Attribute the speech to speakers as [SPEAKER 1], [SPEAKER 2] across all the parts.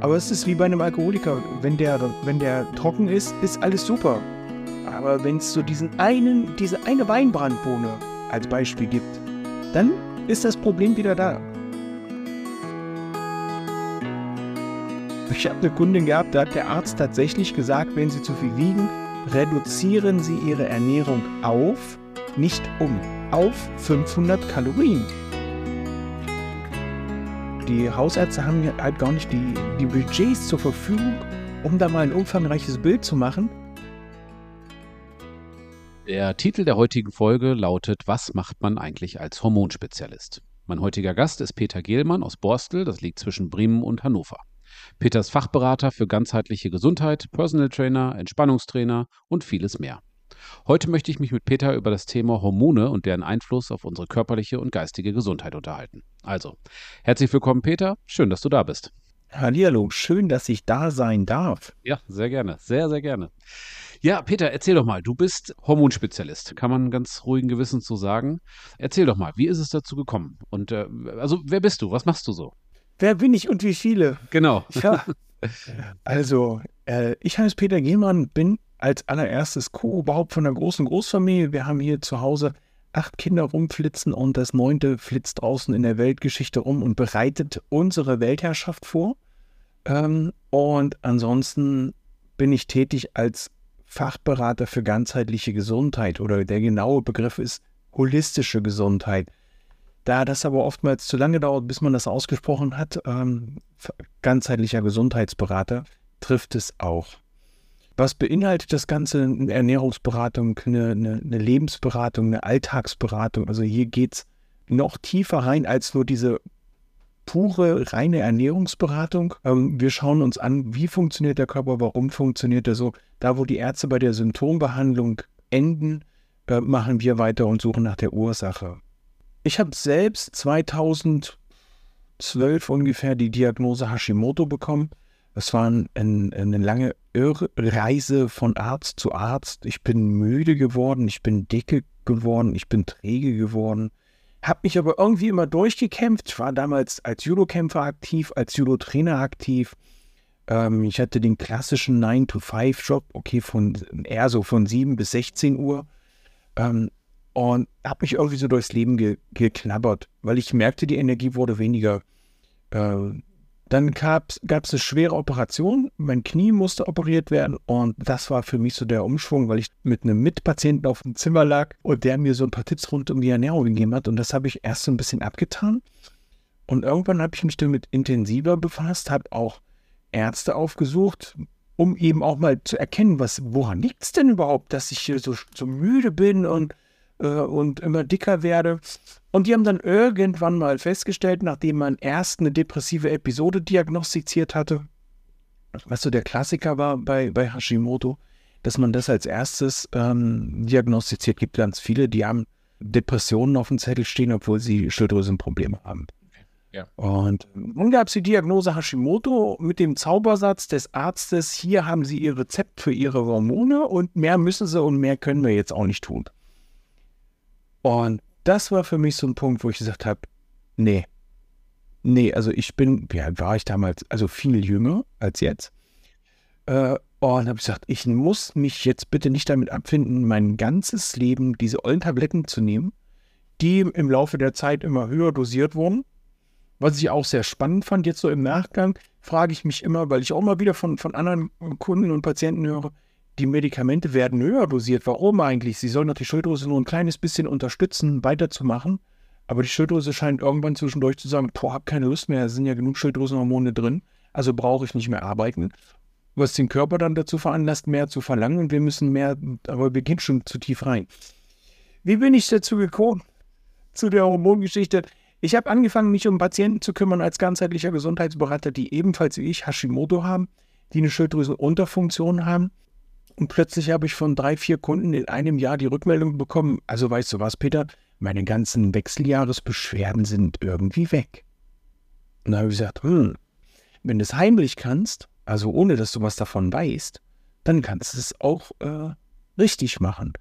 [SPEAKER 1] Aber es ist wie bei einem Alkoholiker. Wenn der, wenn der trocken ist, ist alles super. Aber wenn es so diesen einen, diese eine Weinbrandbohne als Beispiel gibt, dann ist das Problem wieder da. Ich habe eine Kundin gehabt, da hat der Arzt tatsächlich gesagt, wenn sie zu viel wiegen, reduzieren sie ihre Ernährung auf, nicht um, auf 500 Kalorien. Die Hausärzte haben halt gar nicht die, die Budgets zur Verfügung, um da mal ein umfangreiches Bild zu machen.
[SPEAKER 2] Der Titel der heutigen Folge lautet Was macht man eigentlich als Hormonspezialist? Mein heutiger Gast ist Peter Gehlmann aus Borstel, das liegt zwischen Bremen und Hannover. Peter ist Fachberater für ganzheitliche Gesundheit, Personal Trainer, Entspannungstrainer und vieles mehr. Heute möchte ich mich mit Peter über das Thema Hormone und deren Einfluss auf unsere körperliche und geistige Gesundheit unterhalten. Also, herzlich willkommen, Peter. Schön, dass du da bist.
[SPEAKER 1] Hallihallo, schön, dass ich da sein darf.
[SPEAKER 2] Ja, sehr gerne, sehr, sehr gerne. Ja, Peter, erzähl doch mal, du bist Hormonspezialist, kann man ganz ruhigen Gewissens so sagen. Erzähl doch mal, wie ist es dazu gekommen? Und äh, also, wer bist du? Was machst du so?
[SPEAKER 1] Wer bin ich und wie viele?
[SPEAKER 2] Genau.
[SPEAKER 1] Ja. Also, äh, ich heiße Peter Gehmann, bin als allererstes Co-Oberhaupt von einer großen Großfamilie. Wir haben hier zu Hause acht Kinder rumflitzen und das neunte flitzt draußen in der Weltgeschichte rum und bereitet unsere Weltherrschaft vor. Ähm, und ansonsten bin ich tätig als Fachberater für ganzheitliche Gesundheit oder der genaue Begriff ist holistische Gesundheit. Da das aber oftmals zu lange dauert, bis man das ausgesprochen hat, ähm, ganzheitlicher Gesundheitsberater trifft es auch. Was beinhaltet das Ganze? Eine Ernährungsberatung, eine, eine, eine Lebensberatung, eine Alltagsberatung. Also hier geht es noch tiefer rein als nur diese pure, reine Ernährungsberatung. Ähm, wir schauen uns an, wie funktioniert der Körper, warum funktioniert er so. Da, wo die Ärzte bei der Symptombehandlung enden, äh, machen wir weiter und suchen nach der Ursache. Ich habe selbst 2012 ungefähr die Diagnose Hashimoto bekommen. Es war ein, ein, eine lange Irrreise von Arzt zu Arzt. Ich bin müde geworden, ich bin dicke geworden, ich bin träge geworden. Habe mich aber irgendwie immer durchgekämpft. Ich war damals als Judo-Kämpfer aktiv, als Judo-Trainer aktiv. Ähm, ich hatte den klassischen 9-to-5-Job, okay, von eher so von 7 bis 16 Uhr. Ähm, und habe mich irgendwie so durchs Leben ge geknabbert, weil ich merkte, die Energie wurde weniger. Äh, dann gab es eine schwere Operation. Mein Knie musste operiert werden. Und das war für mich so der Umschwung, weil ich mit einem Mitpatienten auf dem Zimmer lag und der mir so ein paar Tipps rund um die Ernährung gegeben hat. Und das habe ich erst so ein bisschen abgetan. Und irgendwann habe ich mich damit intensiver befasst, habe auch Ärzte aufgesucht, um eben auch mal zu erkennen, was, woran liegt es denn überhaupt, dass ich hier so, so müde bin und, und immer dicker werde. Und die haben dann irgendwann mal festgestellt, nachdem man erst eine depressive Episode diagnostiziert hatte, was so der Klassiker war bei, bei Hashimoto, dass man das als erstes ähm, diagnostiziert. Gibt ganz viele, die haben Depressionen auf dem Zettel stehen, obwohl sie Schilddrüsenprobleme haben. Ja. Und nun gab es die Diagnose Hashimoto mit dem Zaubersatz des Arztes, hier haben Sie Ihr Rezept für Ihre Hormone und mehr müssen Sie und mehr können wir jetzt auch nicht tun. Und das war für mich so ein Punkt, wo ich gesagt habe, nee, nee, also ich bin, alt war ich damals? Also viel jünger als jetzt. Äh, und habe gesagt, ich muss mich jetzt bitte nicht damit abfinden, mein ganzes Leben diese ollen Tabletten zu nehmen, die im Laufe der Zeit immer höher dosiert wurden. Was ich auch sehr spannend fand, jetzt so im Nachgang, frage ich mich immer, weil ich auch mal wieder von, von anderen Kunden und Patienten höre, die Medikamente werden höher dosiert. Warum eigentlich? Sie sollen doch die Schilddrüse nur ein kleines bisschen unterstützen, weiterzumachen. Aber die Schilddrüse scheint irgendwann zwischendurch zu sagen, boah, hab keine Lust mehr, es sind ja genug Schilddrüsenhormone drin, also brauche ich nicht mehr arbeiten. Was den Körper dann dazu veranlasst, mehr zu verlangen und wir müssen mehr, aber wir gehen schon zu tief rein. Wie bin ich dazu gekommen? Zu der Hormongeschichte. Ich habe angefangen, mich um Patienten zu kümmern als ganzheitlicher Gesundheitsberater, die ebenfalls wie ich Hashimoto haben, die eine Schilddrüsenunterfunktion haben und plötzlich habe ich von drei, vier Kunden in einem Jahr die Rückmeldung bekommen, also weißt du was, Peter, meine ganzen Wechseljahresbeschwerden sind irgendwie weg. Und da habe ich gesagt, hm, wenn du es heimlich kannst, also ohne dass du was davon weißt, dann kannst du es auch äh, richtig machen.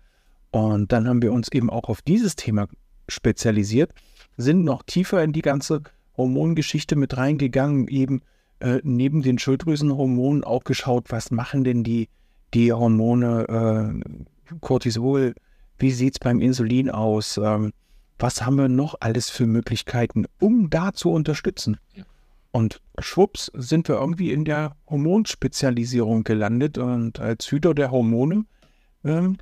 [SPEAKER 1] Und dann haben wir uns eben auch auf dieses Thema spezialisiert, sind noch tiefer in die ganze Hormongeschichte mit reingegangen, eben äh, neben den Schilddrüsenhormonen auch geschaut, was machen denn die, die Hormone äh, Cortisol, wie sieht es beim Insulin aus, ähm, was haben wir noch alles für Möglichkeiten, um da zu unterstützen. Ja. Und schwupps sind wir irgendwie in der Hormonspezialisierung gelandet und als Hüter der Hormone ähm,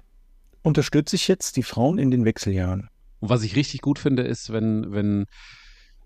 [SPEAKER 1] unterstütze ich jetzt die Frauen in den Wechseljahren.
[SPEAKER 2] Und was ich richtig gut finde, ist, wenn, wenn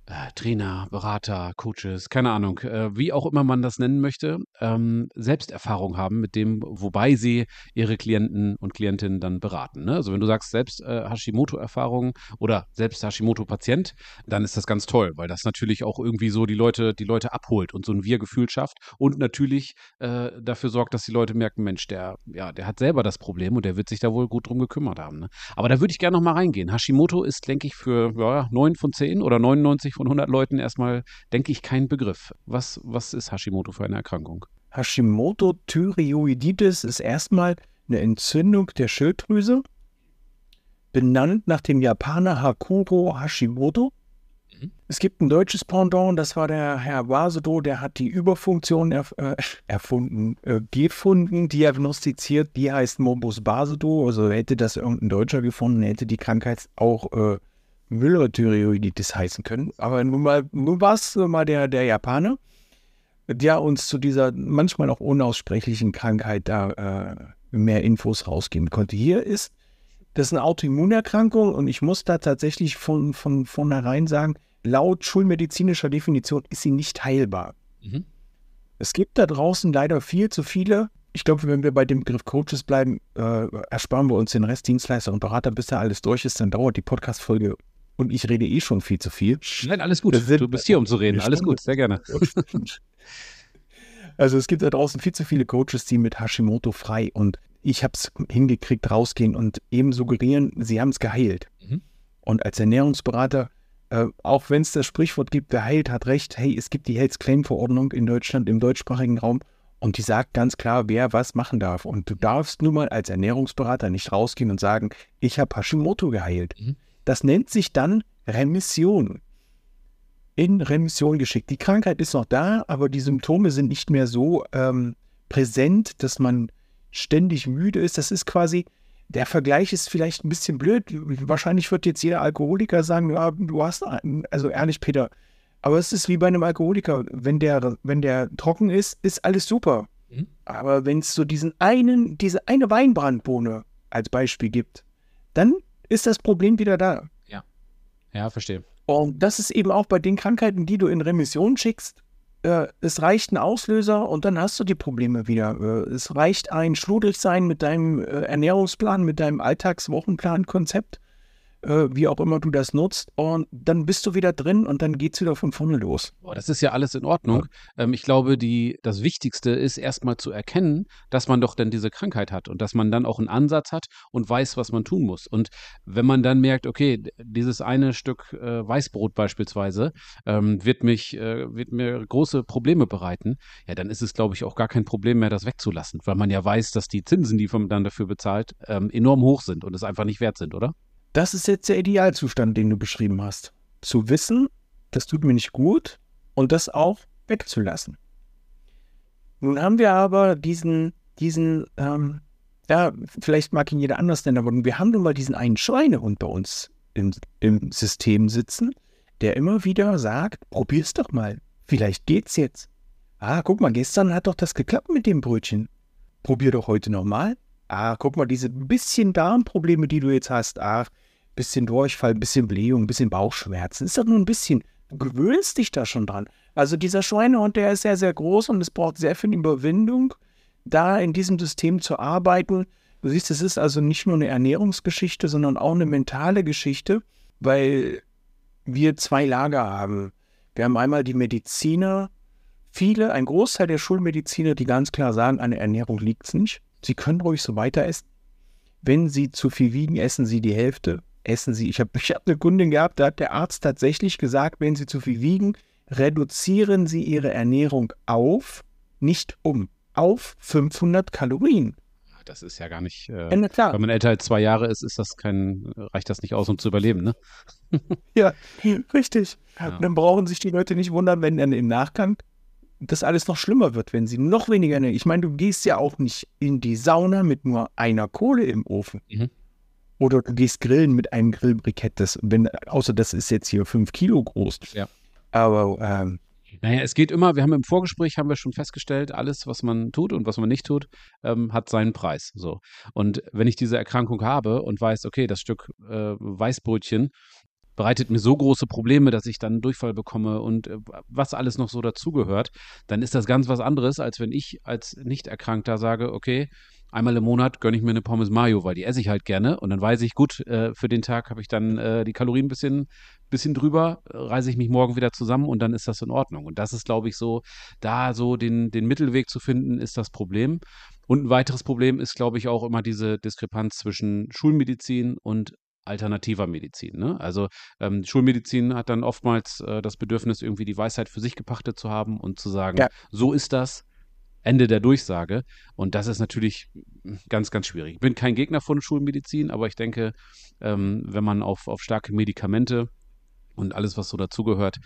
[SPEAKER 2] äh, Trainer, Berater, Coaches, keine Ahnung, äh, wie auch immer man das nennen möchte, ähm, Selbsterfahrung haben mit dem, wobei sie ihre Klienten und Klientinnen dann beraten. Ne? Also wenn du sagst selbst äh, Hashimoto-Erfahrung oder selbst Hashimoto-Patient, dann ist das ganz toll, weil das natürlich auch irgendwie so die Leute, die Leute abholt und so ein Wir-Gefühl schafft und natürlich äh, dafür sorgt, dass die Leute merken, Mensch, der, ja, der hat selber das Problem und der wird sich da wohl gut drum gekümmert haben. Ne? Aber da würde ich gerne noch mal reingehen. Hashimoto ist, denke ich, für ja, 9 von 10 oder 99 von 100 Leuten erstmal, denke ich, kein Begriff. Was, was ist Hashimoto für eine Erkrankung?
[SPEAKER 1] Hashimoto-Thyreoiditis ist erstmal eine Entzündung der Schilddrüse, benannt nach dem Japaner Hakuro Hashimoto. Mhm. Es gibt ein deutsches Pendant, das war der Herr Basedow, der hat die Überfunktion erf äh, erfunden, äh, gefunden, diagnostiziert, die heißt Morbus Basedow. Also hätte das irgendein Deutscher gefunden, hätte die Krankheit auch äh, Müller-Thyreoiditis heißen können. Aber nun, mal, nun war es mal der, der Japaner, der uns zu dieser manchmal auch unaussprechlichen Krankheit da äh, mehr Infos rausgeben konnte. Hier ist das eine Autoimmunerkrankung und ich muss da tatsächlich von, von vornherein sagen, laut schulmedizinischer Definition ist sie nicht heilbar. Mhm. Es gibt da draußen leider viel zu viele. Ich glaube, wenn wir bei dem Begriff Coaches bleiben, äh, ersparen wir uns den Rest Dienstleister und Berater, bis da alles durch ist. Dann dauert die Podcast-Folge und ich rede eh schon viel zu viel.
[SPEAKER 2] Nein, alles gut. du bist hier, um zu reden. Alles gut, sehr gerne.
[SPEAKER 1] Also es gibt da draußen viel zu viele Coaches, die mit Hashimoto frei und ich habe es hingekriegt, rausgehen und eben suggerieren, sie haben es geheilt. Mhm. Und als Ernährungsberater, äh, auch wenn es das Sprichwort gibt, wer heilt, hat recht, hey, es gibt die Health Claim Verordnung in Deutschland, im deutschsprachigen Raum und die sagt ganz klar, wer was machen darf. Und du darfst nun mal als Ernährungsberater nicht rausgehen und sagen, ich habe Hashimoto geheilt. Mhm. Das nennt sich dann Remission. In Remission geschickt. Die Krankheit ist noch da, aber die Symptome sind nicht mehr so ähm, präsent, dass man ständig müde ist. Das ist quasi, der Vergleich ist vielleicht ein bisschen blöd. Wahrscheinlich wird jetzt jeder Alkoholiker sagen, ja, du hast, einen. also ehrlich, Peter, aber es ist wie bei einem Alkoholiker. Wenn der, wenn der trocken ist, ist alles super. Mhm. Aber wenn es so diesen einen, diese eine Weinbrandbohne als Beispiel gibt, dann ist das Problem wieder da.
[SPEAKER 2] Ja. Ja, verstehe.
[SPEAKER 1] Und das ist eben auch bei den Krankheiten, die du in Remission schickst. Äh, es reicht ein Auslöser und dann hast du die Probleme wieder. Äh, es reicht ein Schludelsein mit deinem äh, Ernährungsplan, mit deinem Alltagswochenplan-Konzept äh, wie auch immer du das nutzt. Und dann bist du wieder drin und dann geht es wieder von vorne los.
[SPEAKER 2] Das ist ja alles in Ordnung. Ja. Ähm, ich glaube, die, das Wichtigste ist erstmal zu erkennen, dass man doch dann diese Krankheit hat und dass man dann auch einen Ansatz hat und weiß, was man tun muss. Und wenn man dann merkt, okay, dieses eine Stück äh, Weißbrot beispielsweise ähm, wird mich, äh, wird mir große Probleme bereiten, ja, dann ist es, glaube ich, auch gar kein Problem mehr, das wegzulassen, weil man ja weiß, dass die Zinsen, die man dann dafür bezahlt, ähm, enorm hoch sind und es einfach nicht wert sind, oder?
[SPEAKER 1] Das ist jetzt der Idealzustand, den du beschrieben hast. Zu wissen, das tut mir nicht gut und das auch wegzulassen. Nun haben wir aber diesen, diesen, ähm, ja, vielleicht mag ihn jeder anders nennen, aber wir haben nun mal diesen einen Schweinehund bei uns im, im System sitzen, der immer wieder sagt, probier's doch mal, vielleicht geht's jetzt. Ah, guck mal, gestern hat doch das geklappt mit dem Brötchen. Probier doch heute nochmal ah, guck mal, diese bisschen Darmprobleme, die du jetzt hast, ah, bisschen Durchfall, bisschen Blähung, bisschen Bauchschmerzen, ist doch nur ein bisschen. Du gewöhnst dich da schon dran. Also dieser Schweinehund, der ist sehr, sehr groß und es braucht sehr viel Überwindung, da in diesem System zu arbeiten. Du siehst, es ist also nicht nur eine Ernährungsgeschichte, sondern auch eine mentale Geschichte, weil wir zwei Lager haben. Wir haben einmal die Mediziner, viele, ein Großteil der Schulmediziner, die ganz klar sagen, an der Ernährung liegt es nicht. Sie können ruhig so weiter essen. Wenn Sie zu viel wiegen, essen Sie die Hälfte. Essen Sie. Ich habe ich hab eine Kundin gehabt, da hat der Arzt tatsächlich gesagt, wenn Sie zu viel wiegen, reduzieren Sie Ihre Ernährung auf, nicht um, auf 500 Kalorien.
[SPEAKER 2] Das ist ja gar nicht. Äh, ja, klar. Wenn man älter als zwei Jahre ist, ist das kein, reicht das nicht aus, um zu überleben, ne?
[SPEAKER 1] ja, richtig. Ja. Dann brauchen sich die Leute nicht wundern, wenn dann im Nachgang das alles noch schlimmer wird, wenn sie noch weniger. Ich meine, du gehst ja auch nicht in die Sauna mit nur einer Kohle im Ofen. Mhm. Oder du gehst grillen mit einem Grillbrikett, das, wenn, außer das ist jetzt hier fünf Kilo groß.
[SPEAKER 2] Ja.
[SPEAKER 1] Aber ähm,
[SPEAKER 2] naja, es geht immer, wir haben im Vorgespräch, haben wir schon festgestellt, alles, was man tut und was man nicht tut, ähm, hat seinen Preis. So. Und wenn ich diese Erkrankung habe und weiß, okay, das Stück äh, Weißbrötchen bereitet mir so große Probleme, dass ich dann einen Durchfall bekomme und äh, was alles noch so dazugehört, dann ist das ganz was anderes, als wenn ich als Nicht-Erkrankter sage, okay, einmal im Monat gönne ich mir eine Pommes Mayo, weil die esse ich halt gerne und dann weiß ich, gut, äh, für den Tag habe ich dann äh, die Kalorien ein bisschen, bisschen drüber, äh, reise ich mich morgen wieder zusammen und dann ist das in Ordnung. Und das ist, glaube ich, so, da so den, den Mittelweg zu finden, ist das Problem. Und ein weiteres Problem ist, glaube ich, auch immer diese Diskrepanz zwischen Schulmedizin und alternativer Medizin. Ne? Also ähm, Schulmedizin hat dann oftmals äh, das Bedürfnis, irgendwie die Weisheit für sich gepachtet zu haben und zu sagen, ja. so ist das, Ende der Durchsage. Und das ist natürlich ganz, ganz schwierig. Ich bin kein Gegner von Schulmedizin, aber ich denke, ähm, wenn man auf, auf starke Medikamente und alles, was so dazugehört,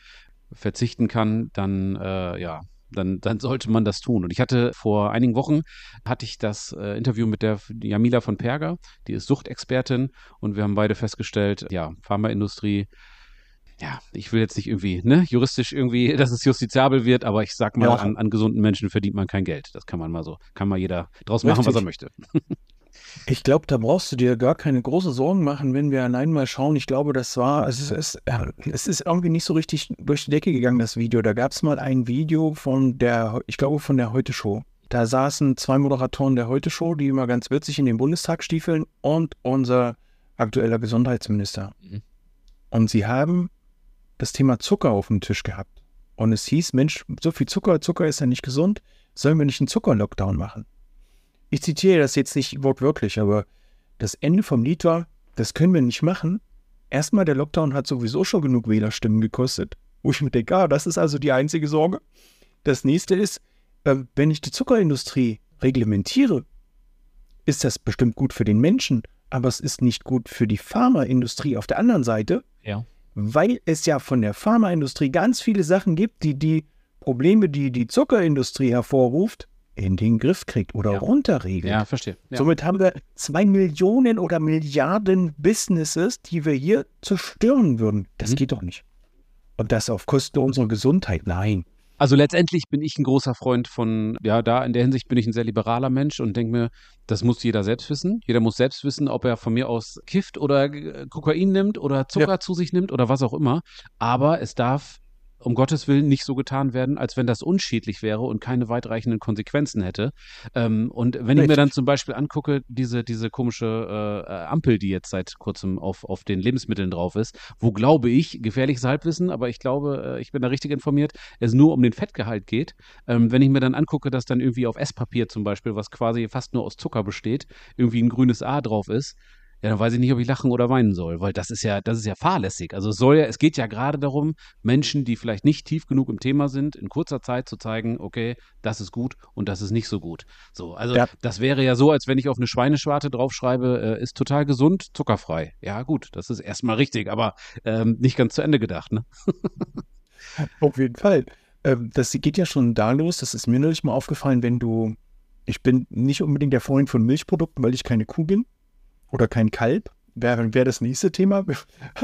[SPEAKER 2] verzichten kann, dann äh, ja, dann, dann sollte man das tun. Und ich hatte vor einigen Wochen hatte ich das äh, Interview mit der Jamila von Perger, die ist Suchtexpertin und wir haben beide festgestellt, ja, Pharmaindustrie ja, ich will jetzt nicht irgendwie, ne, juristisch irgendwie, dass es justiziabel wird, aber ich sag mal, ja. an, an, gesunden Menschen verdient man kein Geld. Das kann man mal so, kann mal jeder draus machen, Richtig. was er möchte.
[SPEAKER 1] Ich glaube, da brauchst du dir gar keine große Sorgen machen, wenn wir allein mal schauen. Ich glaube, das war, es ist, es ist irgendwie nicht so richtig durch die Decke gegangen, das Video. Da gab es mal ein Video von der, ich glaube, von der Heute-Show. Da saßen zwei Moderatoren der Heute-Show, die immer ganz witzig in den Bundestag stiefeln und unser aktueller Gesundheitsminister. Mhm. Und sie haben das Thema Zucker auf dem Tisch gehabt. Und es hieß, Mensch, so viel Zucker, Zucker ist ja nicht gesund, sollen wir nicht einen Zucker-Lockdown machen? Ich zitiere das jetzt nicht wortwörtlich, aber das Ende vom Lied war, das können wir nicht machen. Erstmal, der Lockdown hat sowieso schon genug Wählerstimmen gekostet. Wo ich mir denke, ah, das ist also die einzige Sorge. Das nächste ist, äh, wenn ich die Zuckerindustrie reglementiere, ist das bestimmt gut für den Menschen, aber es ist nicht gut für die Pharmaindustrie auf der anderen Seite.
[SPEAKER 2] Ja
[SPEAKER 1] weil es ja von der Pharmaindustrie ganz viele Sachen gibt, die die Probleme, die die Zuckerindustrie hervorruft, in den Griff kriegt oder
[SPEAKER 2] ja.
[SPEAKER 1] runterregelt.
[SPEAKER 2] Ja, verstehe. Ja.
[SPEAKER 1] Somit haben wir zwei Millionen oder Milliarden Businesses, die wir hier zerstören würden. Das mhm. geht doch nicht. Und das auf Kosten unserer Gesundheit. Nein.
[SPEAKER 2] Also letztendlich bin ich ein großer Freund von, ja, da in der Hinsicht bin ich ein sehr liberaler Mensch und denke mir, das muss jeder selbst wissen. Jeder muss selbst wissen, ob er von mir aus kifft oder Kokain nimmt oder Zucker ja. zu sich nimmt oder was auch immer. Aber es darf um Gottes Willen nicht so getan werden, als wenn das unschädlich wäre und keine weitreichenden Konsequenzen hätte. Ähm, und wenn Richtig. ich mir dann zum Beispiel angucke, diese, diese komische äh, Ampel, die jetzt seit kurzem auf, auf den Lebensmitteln drauf ist, wo glaube ich, gefährliches Halbwissen, aber ich glaube, äh, ich bin da richtig informiert, es nur um den Fettgehalt geht. Ähm, wenn ich mir dann angucke, dass dann irgendwie auf Esspapier zum Beispiel, was quasi fast nur aus Zucker besteht, irgendwie ein grünes A drauf ist, ja, dann weiß ich nicht, ob ich lachen oder weinen soll, weil das ist ja, das ist ja fahrlässig. Also es soll ja, es geht ja gerade darum, Menschen, die vielleicht nicht tief genug im Thema sind, in kurzer Zeit zu zeigen, okay, das ist gut und das ist nicht so gut. So, also ja. das wäre ja so, als wenn ich auf eine Schweineschwarte draufschreibe, äh, ist total gesund, zuckerfrei. Ja, gut, das ist erstmal richtig, aber ähm, nicht ganz zu Ende gedacht, ne?
[SPEAKER 1] auf jeden Fall. Ähm, das geht ja schon da los, das ist mir neulich mal aufgefallen, wenn du, ich bin nicht unbedingt der Freund von Milchprodukten, weil ich keine Kuh bin oder kein Kalb, wäre wär das nächste Thema.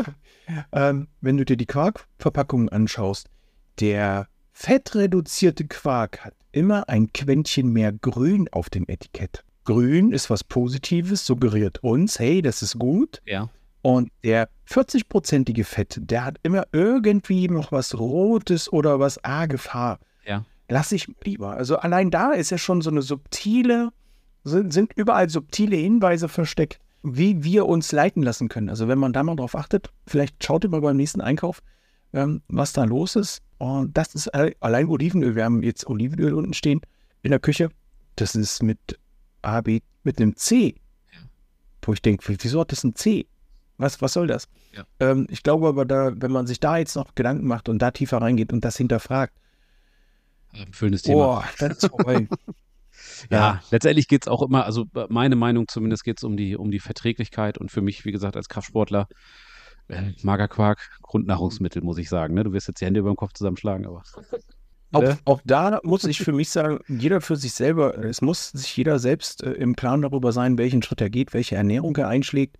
[SPEAKER 1] ähm, wenn du dir die Quarkverpackungen anschaust, der fettreduzierte Quark hat immer ein Quäntchen mehr Grün auf dem Etikett. Grün ist was Positives, suggeriert uns, hey, das ist gut.
[SPEAKER 2] Ja.
[SPEAKER 1] Und der 40-prozentige Fett, der hat immer irgendwie noch was Rotes oder was, ah, Gefahr.
[SPEAKER 2] Ja.
[SPEAKER 1] Lass ich lieber. Also allein da ist ja schon so eine subtile, sind, sind überall subtile Hinweise versteckt wie wir uns leiten lassen können. Also wenn man da mal drauf achtet, vielleicht schaut ihr mal beim nächsten Einkauf, ähm, was da los ist. Und das ist allein Olivenöl. Wir haben jetzt Olivenöl unten stehen in der Küche. Das ist mit A, B, mit einem C. Ja. Wo ich denke, wieso hat das ein C? Was, was soll das?
[SPEAKER 2] Ja.
[SPEAKER 1] Ähm, ich glaube aber, da, wenn man sich da jetzt noch Gedanken macht und da tiefer reingeht und das hinterfragt,
[SPEAKER 2] ein Thema. Boah, das ist toll. Ja, ja letztendlich geht es auch immer, also äh, meine Meinung zumindest geht es um die, um die Verträglichkeit und für mich, wie gesagt, als Kraftsportler, äh, Magerquark, Grundnahrungsmittel, muss ich sagen. Ne? Du wirst jetzt die Hände über den Kopf zusammenschlagen, aber.
[SPEAKER 1] auch, ne? auch, da muss ich für mich sagen, jeder für sich selber, es muss sich jeder selbst äh, im Klaren darüber sein, welchen Schritt er geht, welche Ernährung er einschlägt.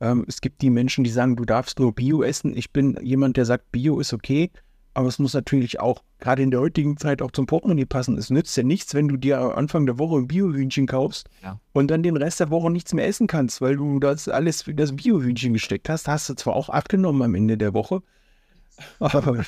[SPEAKER 1] Ähm, es gibt die Menschen, die sagen, du darfst nur Bio essen. Ich bin jemand, der sagt, Bio ist okay. Aber es muss natürlich auch gerade in der heutigen Zeit auch zum Portemonnaie passen. Es nützt ja nichts, wenn du dir Anfang der Woche ein Biohühnchen kaufst ja. und dann den Rest der Woche nichts mehr essen kannst, weil du das alles für das Biohühnchen gesteckt hast. Hast du zwar auch abgenommen am Ende der Woche,
[SPEAKER 2] aber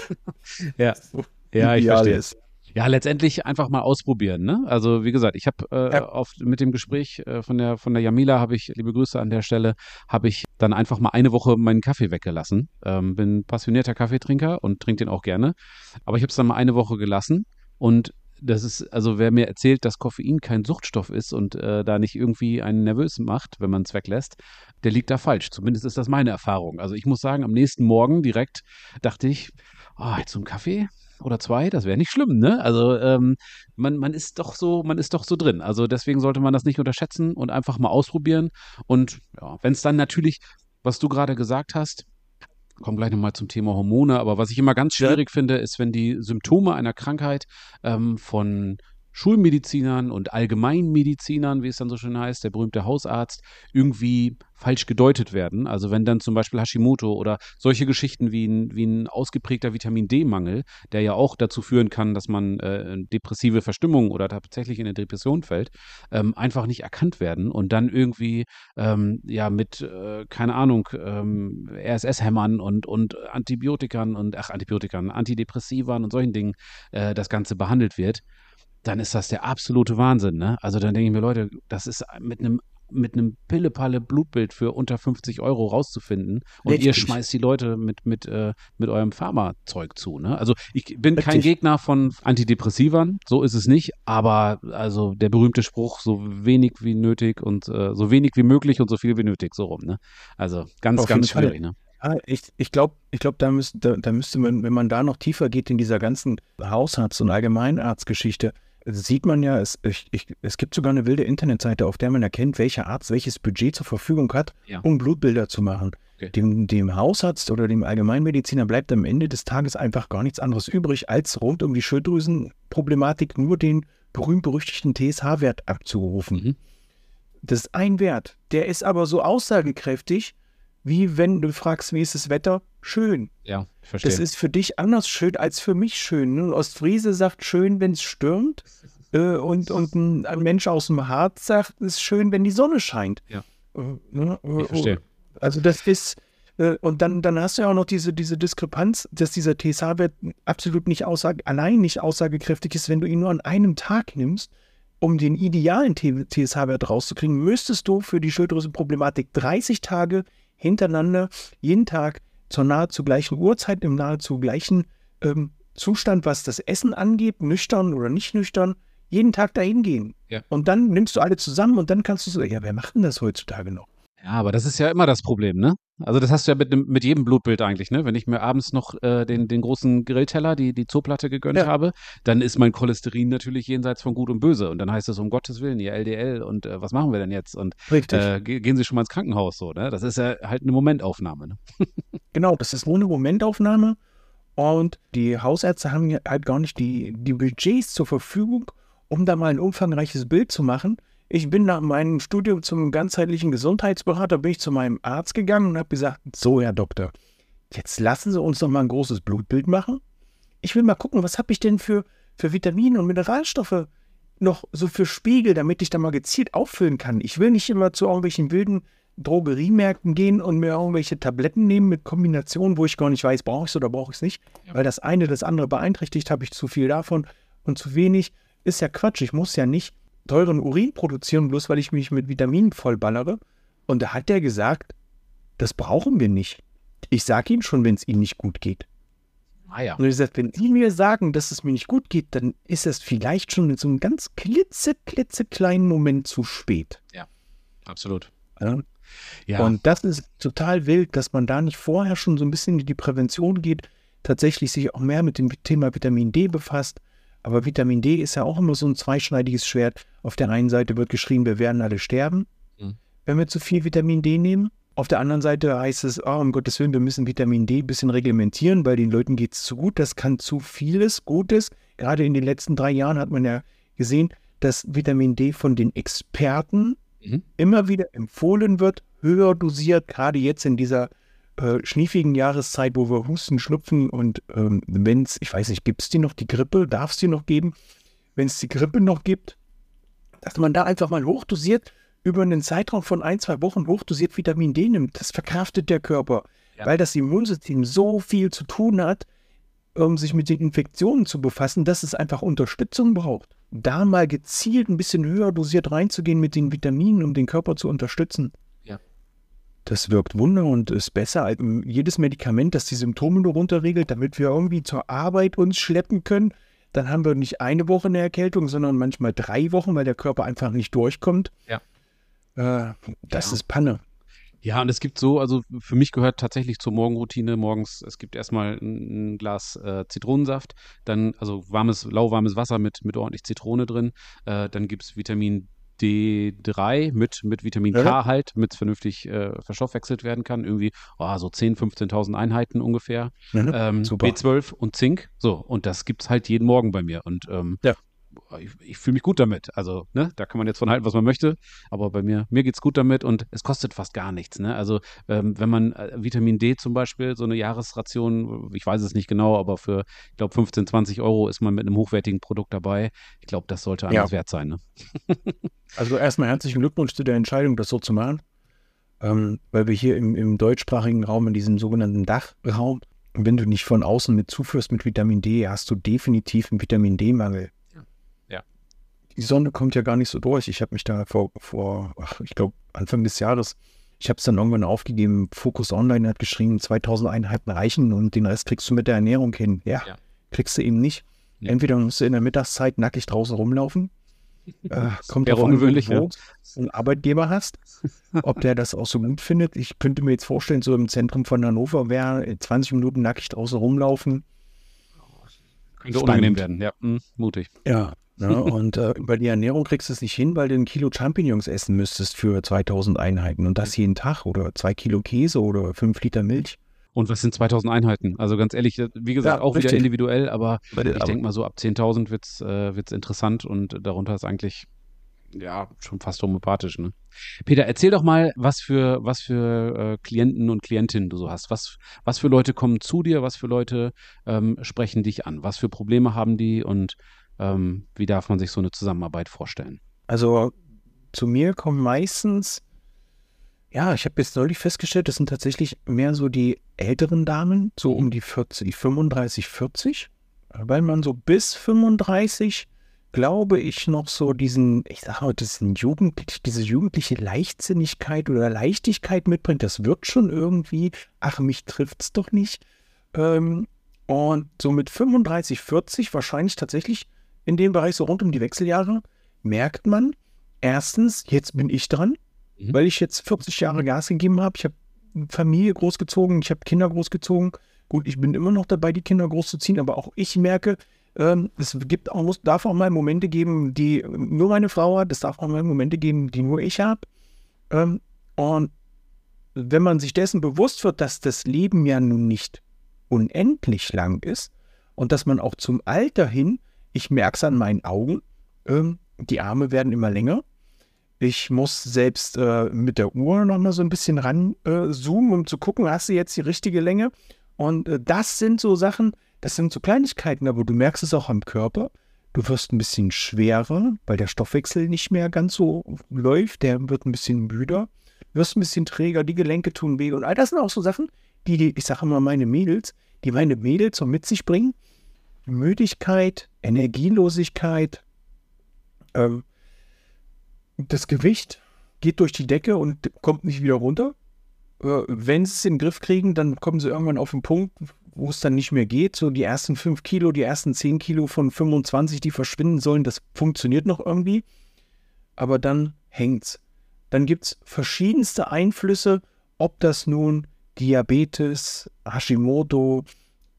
[SPEAKER 2] ja, ja ich verstehe. es. Ja, letztendlich einfach mal ausprobieren. Ne? Also wie gesagt, ich habe äh, ja. mit dem Gespräch äh, von der von der Jamila habe ich liebe Grüße an der Stelle habe ich dann einfach mal eine Woche meinen Kaffee weggelassen. Ähm, bin passionierter Kaffeetrinker und trinke den auch gerne, aber ich habe es dann mal eine Woche gelassen und das ist, also wer mir erzählt, dass Koffein kein Suchtstoff ist und äh, da nicht irgendwie einen nervös macht, wenn man es weglässt, der liegt da falsch. Zumindest ist das meine Erfahrung. Also ich muss sagen, am nächsten Morgen direkt dachte ich, oh, jetzt so Kaffee, oder zwei, das wäre nicht schlimm, ne? Also ähm, man, man ist doch so, man ist doch so drin. Also deswegen sollte man das nicht unterschätzen und einfach mal ausprobieren. Und ja, wenn es dann natürlich, was du gerade gesagt hast, kommen gleich nochmal zum Thema Hormone, aber was ich immer ganz schwierig ja. finde, ist, wenn die Symptome einer Krankheit ähm, von Schulmedizinern und Allgemeinmedizinern, wie es dann so schön heißt, der berühmte Hausarzt, irgendwie falsch gedeutet werden. Also wenn dann zum Beispiel Hashimoto oder solche Geschichten wie ein, wie ein ausgeprägter Vitamin D-Mangel, der ja auch dazu führen kann, dass man äh, depressive Verstimmung oder tatsächlich in eine Depression fällt, ähm, einfach nicht erkannt werden und dann irgendwie ähm, ja mit, äh, keine Ahnung, ähm, RSS-Hämmern und, und Antibiotikern und ach, Antibiotikern, Antidepressivern und solchen Dingen äh, das Ganze behandelt wird dann ist das der absolute Wahnsinn. Ne? Also dann denke ich mir, Leute, das ist mit einem mit einem Pillepalle Blutbild für unter 50 Euro rauszufinden und Richtig. ihr schmeißt die Leute mit, mit, äh, mit eurem Pharmazeug zu. Ne? Also ich bin Richtig. kein Gegner von Antidepressivern, so ist es nicht, aber also der berühmte Spruch, so wenig wie nötig und äh, so wenig wie möglich und so viel wie nötig, so rum. Ne? Also ganz, Auf ganz schwierig. Ne?
[SPEAKER 1] Ja, ich ich glaube, ich glaub, da, müsst, da, da müsste man, wenn man da noch tiefer geht in dieser ganzen Hausarzt- und Allgemeinarztgeschichte, sieht man ja, es, ich, ich, es gibt sogar eine wilde Internetseite, auf der man erkennt, welcher Arzt welches Budget zur Verfügung hat, ja. um Blutbilder zu machen. Okay. Dem, dem Hausarzt oder dem Allgemeinmediziner bleibt am Ende des Tages einfach gar nichts anderes übrig, als rund um die Schilddrüsenproblematik nur den berühmt-berüchtigten TSH-Wert abzurufen. Mhm. Das ist ein Wert, der ist aber so aussagekräftig, wie wenn du fragst, wie ist das Wetter? Schön.
[SPEAKER 2] Ja, ich verstehe.
[SPEAKER 1] Das ist für dich anders schön als für mich schön. Ne? Ostfriese sagt schön, wenn es stürmt. Äh, und, und ein, ein, Mensch aus dem Harz sagt, es ist schön, wenn die Sonne scheint.
[SPEAKER 2] Ja. Äh, ne? Ich verstehe.
[SPEAKER 1] Also das ist, äh, und dann, dann hast du ja auch noch diese, diese Diskrepanz, dass dieser TSH-Wert absolut nicht aussage, allein nicht aussagekräftig ist, wenn du ihn nur an einem Tag nimmst um den idealen TSH-Wert rauszukriegen, müsstest du für die Schilddrüsenproblematik 30 Tage hintereinander jeden Tag zur nahezu gleichen Uhrzeit, im nahezu gleichen ähm, Zustand, was das Essen angeht, nüchtern oder nicht nüchtern, jeden Tag dahin gehen. Ja. Und dann nimmst du alle zusammen und dann kannst du so, ja, wer macht denn das heutzutage noch?
[SPEAKER 2] Ja, aber das ist ja immer das Problem, ne? Also das hast du ja mit, mit jedem Blutbild eigentlich, ne? Wenn ich mir abends noch äh, den, den großen Grillteller, die, die Zooplatte gegönnt ja. habe, dann ist mein Cholesterin natürlich jenseits von Gut und Böse. Und dann heißt es, um Gottes Willen, ihr LDL und äh, was machen wir denn jetzt? Und äh, gehen Sie schon mal ins Krankenhaus so, ne? Das ist ja halt eine Momentaufnahme, ne?
[SPEAKER 1] genau, das ist nur eine Momentaufnahme. Und die Hausärzte haben halt gar nicht die, die Budgets zur Verfügung, um da mal ein umfangreiches Bild zu machen. Ich bin nach meinem Studium zum ganzheitlichen Gesundheitsberater, bin ich zu meinem Arzt gegangen und habe gesagt, so Herr Doktor, jetzt lassen Sie uns noch mal ein großes Blutbild machen. Ich will mal gucken, was habe ich denn für, für Vitamine und Mineralstoffe noch so für Spiegel, damit ich da mal gezielt auffüllen kann. Ich will nicht immer zu irgendwelchen wilden Drogeriemärkten gehen und mir irgendwelche Tabletten nehmen mit Kombinationen, wo ich gar nicht weiß, brauche ich es oder brauche ich es nicht. Weil das eine das andere beeinträchtigt, habe ich zu viel davon und zu wenig. Ist ja Quatsch. Ich muss ja nicht teuren Urin produzieren, bloß weil ich mich mit Vitaminen vollballere. Und da hat er gesagt, das brauchen wir nicht. Ich sage Ihnen schon, wenn es Ihnen nicht gut geht. Ah ja. Und er gesagt, wenn Sie mir sagen, dass es mir nicht gut geht, dann ist es vielleicht schon in so einem ganz klitze, klitzekleinen Moment zu spät.
[SPEAKER 2] Ja, absolut.
[SPEAKER 1] Ja. ja. Und das ist total wild, dass man da nicht vorher schon so ein bisschen in die Prävention geht, tatsächlich sich auch mehr mit dem Thema Vitamin D befasst aber Vitamin D ist ja auch immer so ein zweischneidiges Schwert. Auf der einen Seite wird geschrieben, wir werden alle sterben, mhm. wenn wir zu viel Vitamin D nehmen. Auf der anderen Seite heißt es, oh, um Gottes Willen, wir müssen Vitamin D ein bisschen reglementieren, weil den Leuten geht es zu gut. Das kann zu vieles Gutes. Gerade in den letzten drei Jahren hat man ja gesehen, dass Vitamin D von den Experten mhm. immer wieder empfohlen wird, höher dosiert, gerade jetzt in dieser äh, schniefigen Jahreszeit, wo wir Husten, Schnupfen und ähm, wenn es, ich weiß nicht, gibt es die noch, die Grippe, darf es die noch geben? Wenn es die Grippe noch gibt, dass man da einfach mal hochdosiert über einen Zeitraum von ein, zwei Wochen hochdosiert Vitamin D nimmt, das verkraftet der Körper, ja. weil das Immunsystem so viel zu tun hat, um sich mit den Infektionen zu befassen, dass es einfach Unterstützung braucht. Da mal gezielt ein bisschen höher dosiert reinzugehen mit den Vitaminen, um den Körper zu unterstützen. Das wirkt Wunder und ist besser als jedes Medikament, das die Symptome nur runterregelt, damit wir irgendwie zur Arbeit uns schleppen können. Dann haben wir nicht eine Woche eine Erkältung, sondern manchmal drei Wochen, weil der Körper einfach nicht durchkommt. Ja. Äh, das ja. ist Panne.
[SPEAKER 2] Ja, und es gibt so, also für mich gehört tatsächlich zur Morgenroutine morgens, es gibt erstmal ein, ein Glas äh, Zitronensaft, dann also warmes, lauwarmes Wasser mit, mit ordentlich Zitrone drin, äh, dann gibt es Vitamin D3 mit, mit Vitamin ja. K halt, mit es vernünftig äh, verstoffwechselt werden kann. Irgendwie oh, so 10.000, 15.000 Einheiten ungefähr. Ja, ähm, B12 und Zink. So, und das gibt es halt jeden Morgen bei mir. Und ähm, ja ich, ich fühle mich gut damit. Also, ne, da kann man jetzt von halten, was man möchte, aber bei mir, mir geht es gut damit und es kostet fast gar nichts. Ne? Also, ähm, wenn man äh, Vitamin D zum Beispiel, so eine Jahresration, ich weiß es nicht genau, aber für, ich glaube, 15, 20 Euro ist man mit einem hochwertigen Produkt dabei. Ich glaube, das sollte anders ja. wert sein. Ne?
[SPEAKER 1] also, erstmal herzlichen Glückwunsch zu der Entscheidung, das so zu machen, ähm, weil wir hier im, im deutschsprachigen Raum, in diesem sogenannten Dachraum, wenn du nicht von außen mit zuführst mit Vitamin D, hast du definitiv einen Vitamin D-Mangel die Sonne kommt ja gar nicht so durch. Ich habe mich da vor, vor ach, ich glaube, Anfang des Jahres, ich habe es dann irgendwann aufgegeben. Focus Online hat geschrieben, 2000 Einheiten reichen und den Rest kriegst du mit der Ernährung hin. Ja, ja. kriegst du eben nicht. Ja. Entweder musst du in der Mittagszeit nackig draußen rumlaufen. Äh, kommt ja ungewöhnlich, wenn du einen Arbeitgeber hast, ob der das auch so gut findet. Ich könnte mir jetzt vorstellen, so im Zentrum von Hannover wäre 20 Minuten nackig draußen rumlaufen.
[SPEAKER 2] Könnte Spannend. unangenehm werden, ja, hm, mutig.
[SPEAKER 1] Ja, Ne? und äh, über die Ernährung kriegst du es nicht hin, weil du ein Kilo Champignons essen müsstest für 2000 Einheiten und das jeden Tag oder zwei Kilo Käse oder fünf Liter Milch.
[SPEAKER 2] Und was sind 2000 Einheiten? Also ganz ehrlich, äh, wie gesagt, ja, auch richtig. wieder individuell, aber ich denke mal so ab 10.000 wird es äh, interessant und darunter ist eigentlich ja schon fast homöopathisch. Ne? Peter, erzähl doch mal, was für, was für äh, Klienten und Klientinnen du so hast. Was, was für Leute kommen zu dir? Was für Leute ähm, sprechen dich an? Was für Probleme haben die und ähm, wie darf man sich so eine Zusammenarbeit vorstellen?
[SPEAKER 1] Also zu mir kommen meistens, ja, ich habe jetzt neulich festgestellt, das sind tatsächlich mehr so die älteren Damen, so um die 40, 35, 40, weil man so bis 35 glaube ich, noch so diesen, ich sage mal, das Jugend, diese jugendliche Leichtsinnigkeit oder Leichtigkeit mitbringt. Das wird schon irgendwie, ach, mich trifft es doch nicht. Ähm, und so mit 35, 40 wahrscheinlich tatsächlich in dem Bereich, so rund um die Wechseljahre, merkt man, erstens, jetzt bin ich dran, mhm. weil ich jetzt 40 Jahre Gas gegeben habe. Ich habe Familie großgezogen, ich habe Kinder großgezogen. Gut, ich bin immer noch dabei, die Kinder großzuziehen, aber auch ich merke, ähm, es gibt auch, muss, darf auch mal Momente geben, die nur meine Frau hat. Es darf auch mal Momente geben, die nur ich habe. Ähm, und wenn man sich dessen bewusst wird, dass das Leben ja nun nicht unendlich lang ist und dass man auch zum Alter hin ich merke es an meinen Augen. Ähm, die Arme werden immer länger. Ich muss selbst äh, mit der Uhr noch mal so ein bisschen ranzoomen, äh, um zu gucken, hast du jetzt die richtige Länge? Und äh, das sind so Sachen, das sind so Kleinigkeiten, aber du merkst es auch am Körper. Du wirst ein bisschen schwerer, weil der Stoffwechsel nicht mehr ganz so läuft. Der wird ein bisschen müder. Du wirst ein bisschen träger, die Gelenke tun weh. Und all das sind auch so Sachen, die, die ich sage immer meine Mädels, die meine Mädels so mit sich bringen. Müdigkeit, Energielosigkeit, ähm, das Gewicht geht durch die Decke und kommt nicht wieder runter. Äh, wenn sie es in den Griff kriegen, dann kommen sie irgendwann auf den Punkt, wo es dann nicht mehr geht. So die ersten 5 Kilo, die ersten 10 Kilo von 25, die verschwinden sollen, das funktioniert noch irgendwie. Aber dann hängt's. Dann gibt es verschiedenste Einflüsse, ob das nun Diabetes, Hashimoto,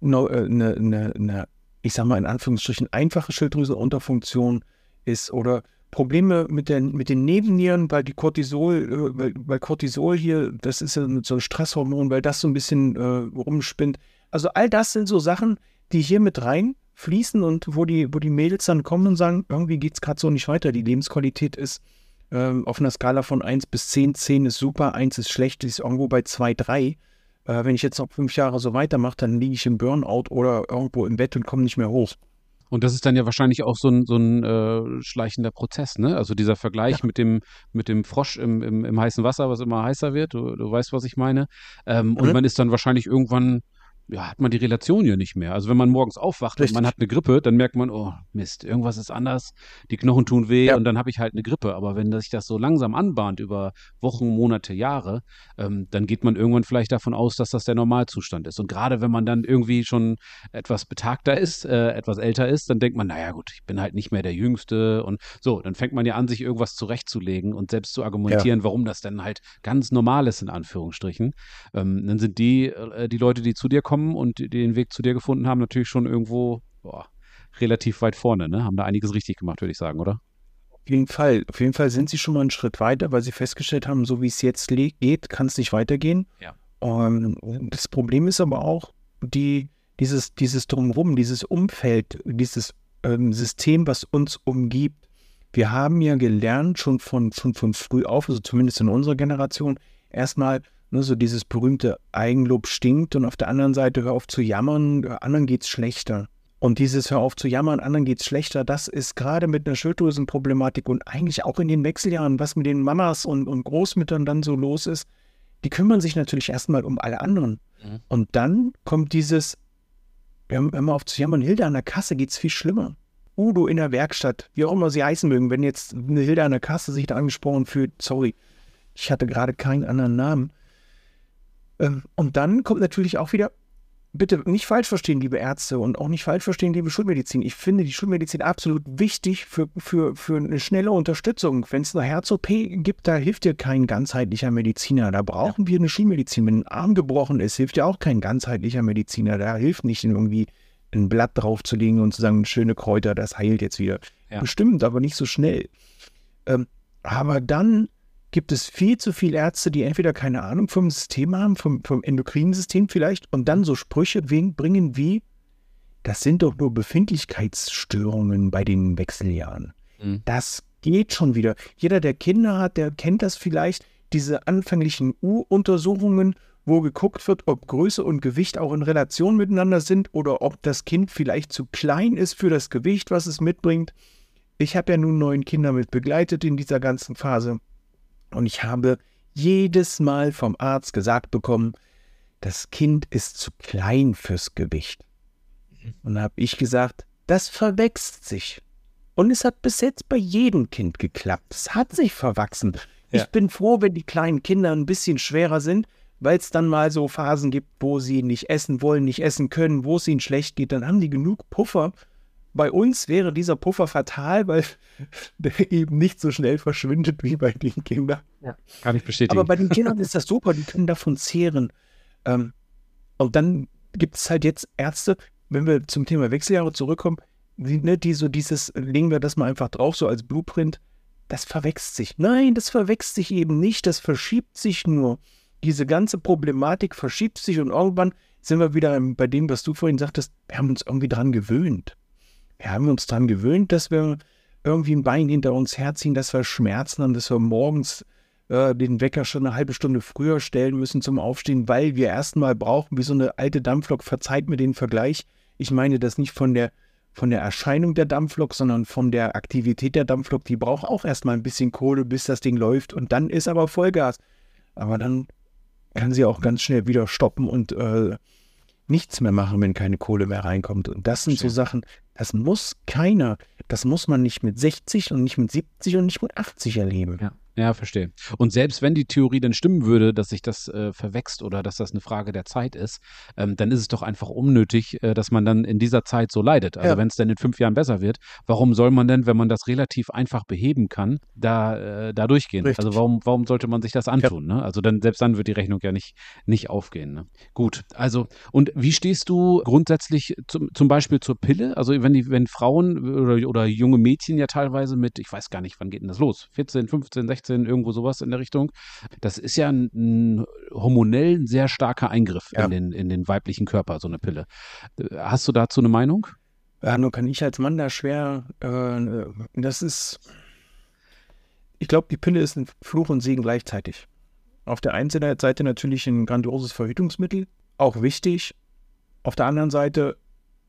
[SPEAKER 1] eine, eine, eine, ich sage mal in Anführungsstrichen, einfache Schilddrüsenunterfunktion ist oder Probleme mit, den, mit den Nebennieren, weil die Cortisol, äh, weil, Cortisol hier, das ist ja so ein Stresshormon, weil das so ein bisschen äh, rumspinnt. Also all das sind so Sachen, die hier mit reinfließen und wo die, wo die Mädels dann kommen und sagen, irgendwie geht es gerade so nicht weiter. Die Lebensqualität ist ähm, auf einer Skala von 1 bis 10. 10 ist super, 1 ist schlecht, ist irgendwo bei 2, 3. Äh, wenn ich jetzt noch fünf Jahre so weitermache, dann liege ich im Burnout oder irgendwo im Bett und komme nicht mehr hoch.
[SPEAKER 2] Und das ist dann ja wahrscheinlich auch so ein, so ein äh, schleichender Prozess, ne? Also dieser Vergleich ja. mit, dem, mit dem Frosch im, im, im, heißen Wasser, was immer heißer wird, du, du weißt, was ich meine. Ähm, mhm. Und man ist dann wahrscheinlich irgendwann ja, hat man die Relation ja nicht mehr. Also wenn man morgens aufwacht Richtig. und man hat eine Grippe, dann merkt man, oh Mist, irgendwas ist anders, die Knochen tun weh ja. und dann habe ich halt eine Grippe. Aber wenn sich das so langsam anbahnt über Wochen, Monate, Jahre, ähm, dann geht man irgendwann vielleicht davon aus, dass das der Normalzustand ist. Und gerade wenn man dann irgendwie schon etwas betagter ist, äh, etwas älter ist, dann denkt man, naja gut, ich bin halt nicht mehr der Jüngste und so, dann fängt man ja an, sich irgendwas zurechtzulegen und selbst zu argumentieren, ja. warum das dann halt ganz normal ist, in Anführungsstrichen. Ähm, dann sind die, äh, die Leute, die zu dir kommen, gekommen und den Weg zu dir gefunden haben, natürlich schon irgendwo boah, relativ weit vorne. Ne? Haben da einiges richtig gemacht, würde ich sagen, oder?
[SPEAKER 1] Auf jeden Fall. Auf jeden Fall sind sie schon mal einen Schritt weiter, weil sie festgestellt haben, so wie es jetzt geht, kann es nicht weitergehen. Ja. Und das Problem ist aber auch, die, dieses, dieses Drumherum, dieses Umfeld, dieses ähm, System, was uns umgibt. Wir haben ja gelernt, schon von, schon von früh auf, also zumindest in unserer Generation, erstmal Ne, so dieses berühmte Eigenlob stinkt und auf der anderen Seite hör auf zu jammern, anderen geht's schlechter. Und dieses Hör auf zu jammern, anderen geht's schlechter, das ist gerade mit einer Schilddrüsenproblematik und eigentlich auch in den Wechseljahren, was mit den Mamas und, und Großmüttern dann so los ist, die kümmern sich natürlich erstmal um alle anderen. Mhm. Und dann kommt dieses, hör mal auf zu jammern, Hilde an der Kasse geht's viel schlimmer. Udo in der Werkstatt, wie auch immer sie heißen mögen, wenn jetzt eine Hilde an der Kasse sich da angesprochen fühlt, sorry, ich hatte gerade keinen anderen Namen. Ähm, und dann kommt natürlich auch wieder, bitte nicht falsch verstehen, liebe Ärzte und auch nicht falsch verstehen, liebe Schulmedizin. Ich finde die Schulmedizin absolut wichtig für, für, für eine schnelle Unterstützung. Wenn es eine Herz-OP gibt, da hilft dir kein ganzheitlicher Mediziner. Da brauchen ja. wir eine Schulmedizin. Wenn ein Arm gebrochen ist, hilft dir auch kein ganzheitlicher Mediziner. Da hilft nicht irgendwie ein Blatt draufzulegen und zu sagen, schöne Kräuter, das heilt jetzt wieder. Ja. Bestimmt, aber nicht so schnell. Ähm, aber dann gibt es viel zu viele Ärzte, die entweder keine Ahnung vom System haben, vom, vom endokrinen System vielleicht, und dann so Sprüche bringen wie, das sind doch nur Befindlichkeitsstörungen bei den Wechseljahren. Mhm. Das geht schon wieder. Jeder, der Kinder hat, der kennt das vielleicht, diese anfänglichen U-Untersuchungen, wo geguckt wird, ob Größe und Gewicht auch in Relation miteinander sind oder ob das Kind vielleicht zu klein ist für das Gewicht, was es mitbringt. Ich habe ja nun neun Kinder mit begleitet in dieser ganzen Phase. Und ich habe jedes Mal vom Arzt gesagt bekommen, das Kind ist zu klein fürs Gewicht. Mhm. Und da habe ich gesagt, das verwächst sich. Und es hat bis jetzt bei jedem Kind geklappt. Es hat sich verwachsen. Ja. Ich bin froh, wenn die kleinen Kinder ein bisschen schwerer sind, weil es dann mal so Phasen gibt, wo sie nicht essen wollen, nicht essen können, wo es ihnen schlecht geht. Dann haben die genug Puffer, bei uns wäre dieser Puffer fatal, weil der eben nicht so schnell verschwindet wie bei den Kindern.
[SPEAKER 2] Ja, kann ich bestätigen.
[SPEAKER 1] Aber bei den Kindern ist das super, die können davon zehren. Ähm, und dann gibt es halt jetzt Ärzte, wenn wir zum Thema Wechseljahre zurückkommen, die, ne, die so dieses, legen wir das mal einfach drauf, so als Blueprint, das verwechselt sich. Nein, das verwechselt sich eben nicht, das verschiebt sich nur. Diese ganze Problematik verschiebt sich und irgendwann sind wir wieder bei dem, was du vorhin sagtest, wir haben uns irgendwie dran gewöhnt wir haben uns daran gewöhnt, dass wir irgendwie ein Bein hinter uns herziehen, dass wir Schmerzen haben, dass wir morgens äh, den Wecker schon eine halbe Stunde früher stellen müssen zum Aufstehen, weil wir erstmal brauchen, wie so eine alte Dampflok, verzeiht mir den Vergleich. Ich meine das nicht von der, von der Erscheinung der Dampflok, sondern von der Aktivität der Dampflok. Die braucht auch erstmal ein bisschen Kohle, bis das Ding läuft und dann ist aber Vollgas. Aber dann kann sie auch ganz schnell wieder stoppen und äh, nichts mehr machen, wenn keine Kohle mehr reinkommt. Und das sind so Sachen, das muss keiner, das muss man nicht mit 60 und nicht mit 70 und nicht mit 80 erleben.
[SPEAKER 2] Ja. Ja, verstehe. Und selbst wenn die Theorie dann stimmen würde, dass sich das äh, verwächst oder dass das eine Frage der Zeit ist, ähm, dann ist es doch einfach unnötig, äh, dass man dann in dieser Zeit so leidet. Also
[SPEAKER 1] Ja.
[SPEAKER 2] wenn es dann in fünf Jahren besser wird, warum soll man denn, wenn man das relativ einfach beheben kann, da, äh, da durchgehen?
[SPEAKER 1] Richtig.
[SPEAKER 2] Also warum, warum sollte man sich das antun? Ne? Also dann, selbst dann wird die Rechnung ja nicht, nicht aufgehen. Ne? Gut, also und wie stehst du grundsätzlich zum, zum Beispiel zur Pille? Also wenn die, wenn Frauen oder, oder junge Mädchen ja teilweise mit, ich weiß gar nicht, wann geht denn das los? 14, 15, 16, irgendwo sowas in der Richtung. Das ist ja ein, ein hormonell sehr starker Eingriff
[SPEAKER 1] Ja.
[SPEAKER 2] in, den, in den weiblichen Körper, so eine Pille. Hast du dazu eine Meinung?
[SPEAKER 1] Ja, nur kann ich als Mann da schwer, äh, das ist, ich glaube, die Pille ist ein Fluch und Segen gleichzeitig. Auf der einen Seite natürlich ein grandioses Verhütungsmittel, auch wichtig. Auf der anderen Seite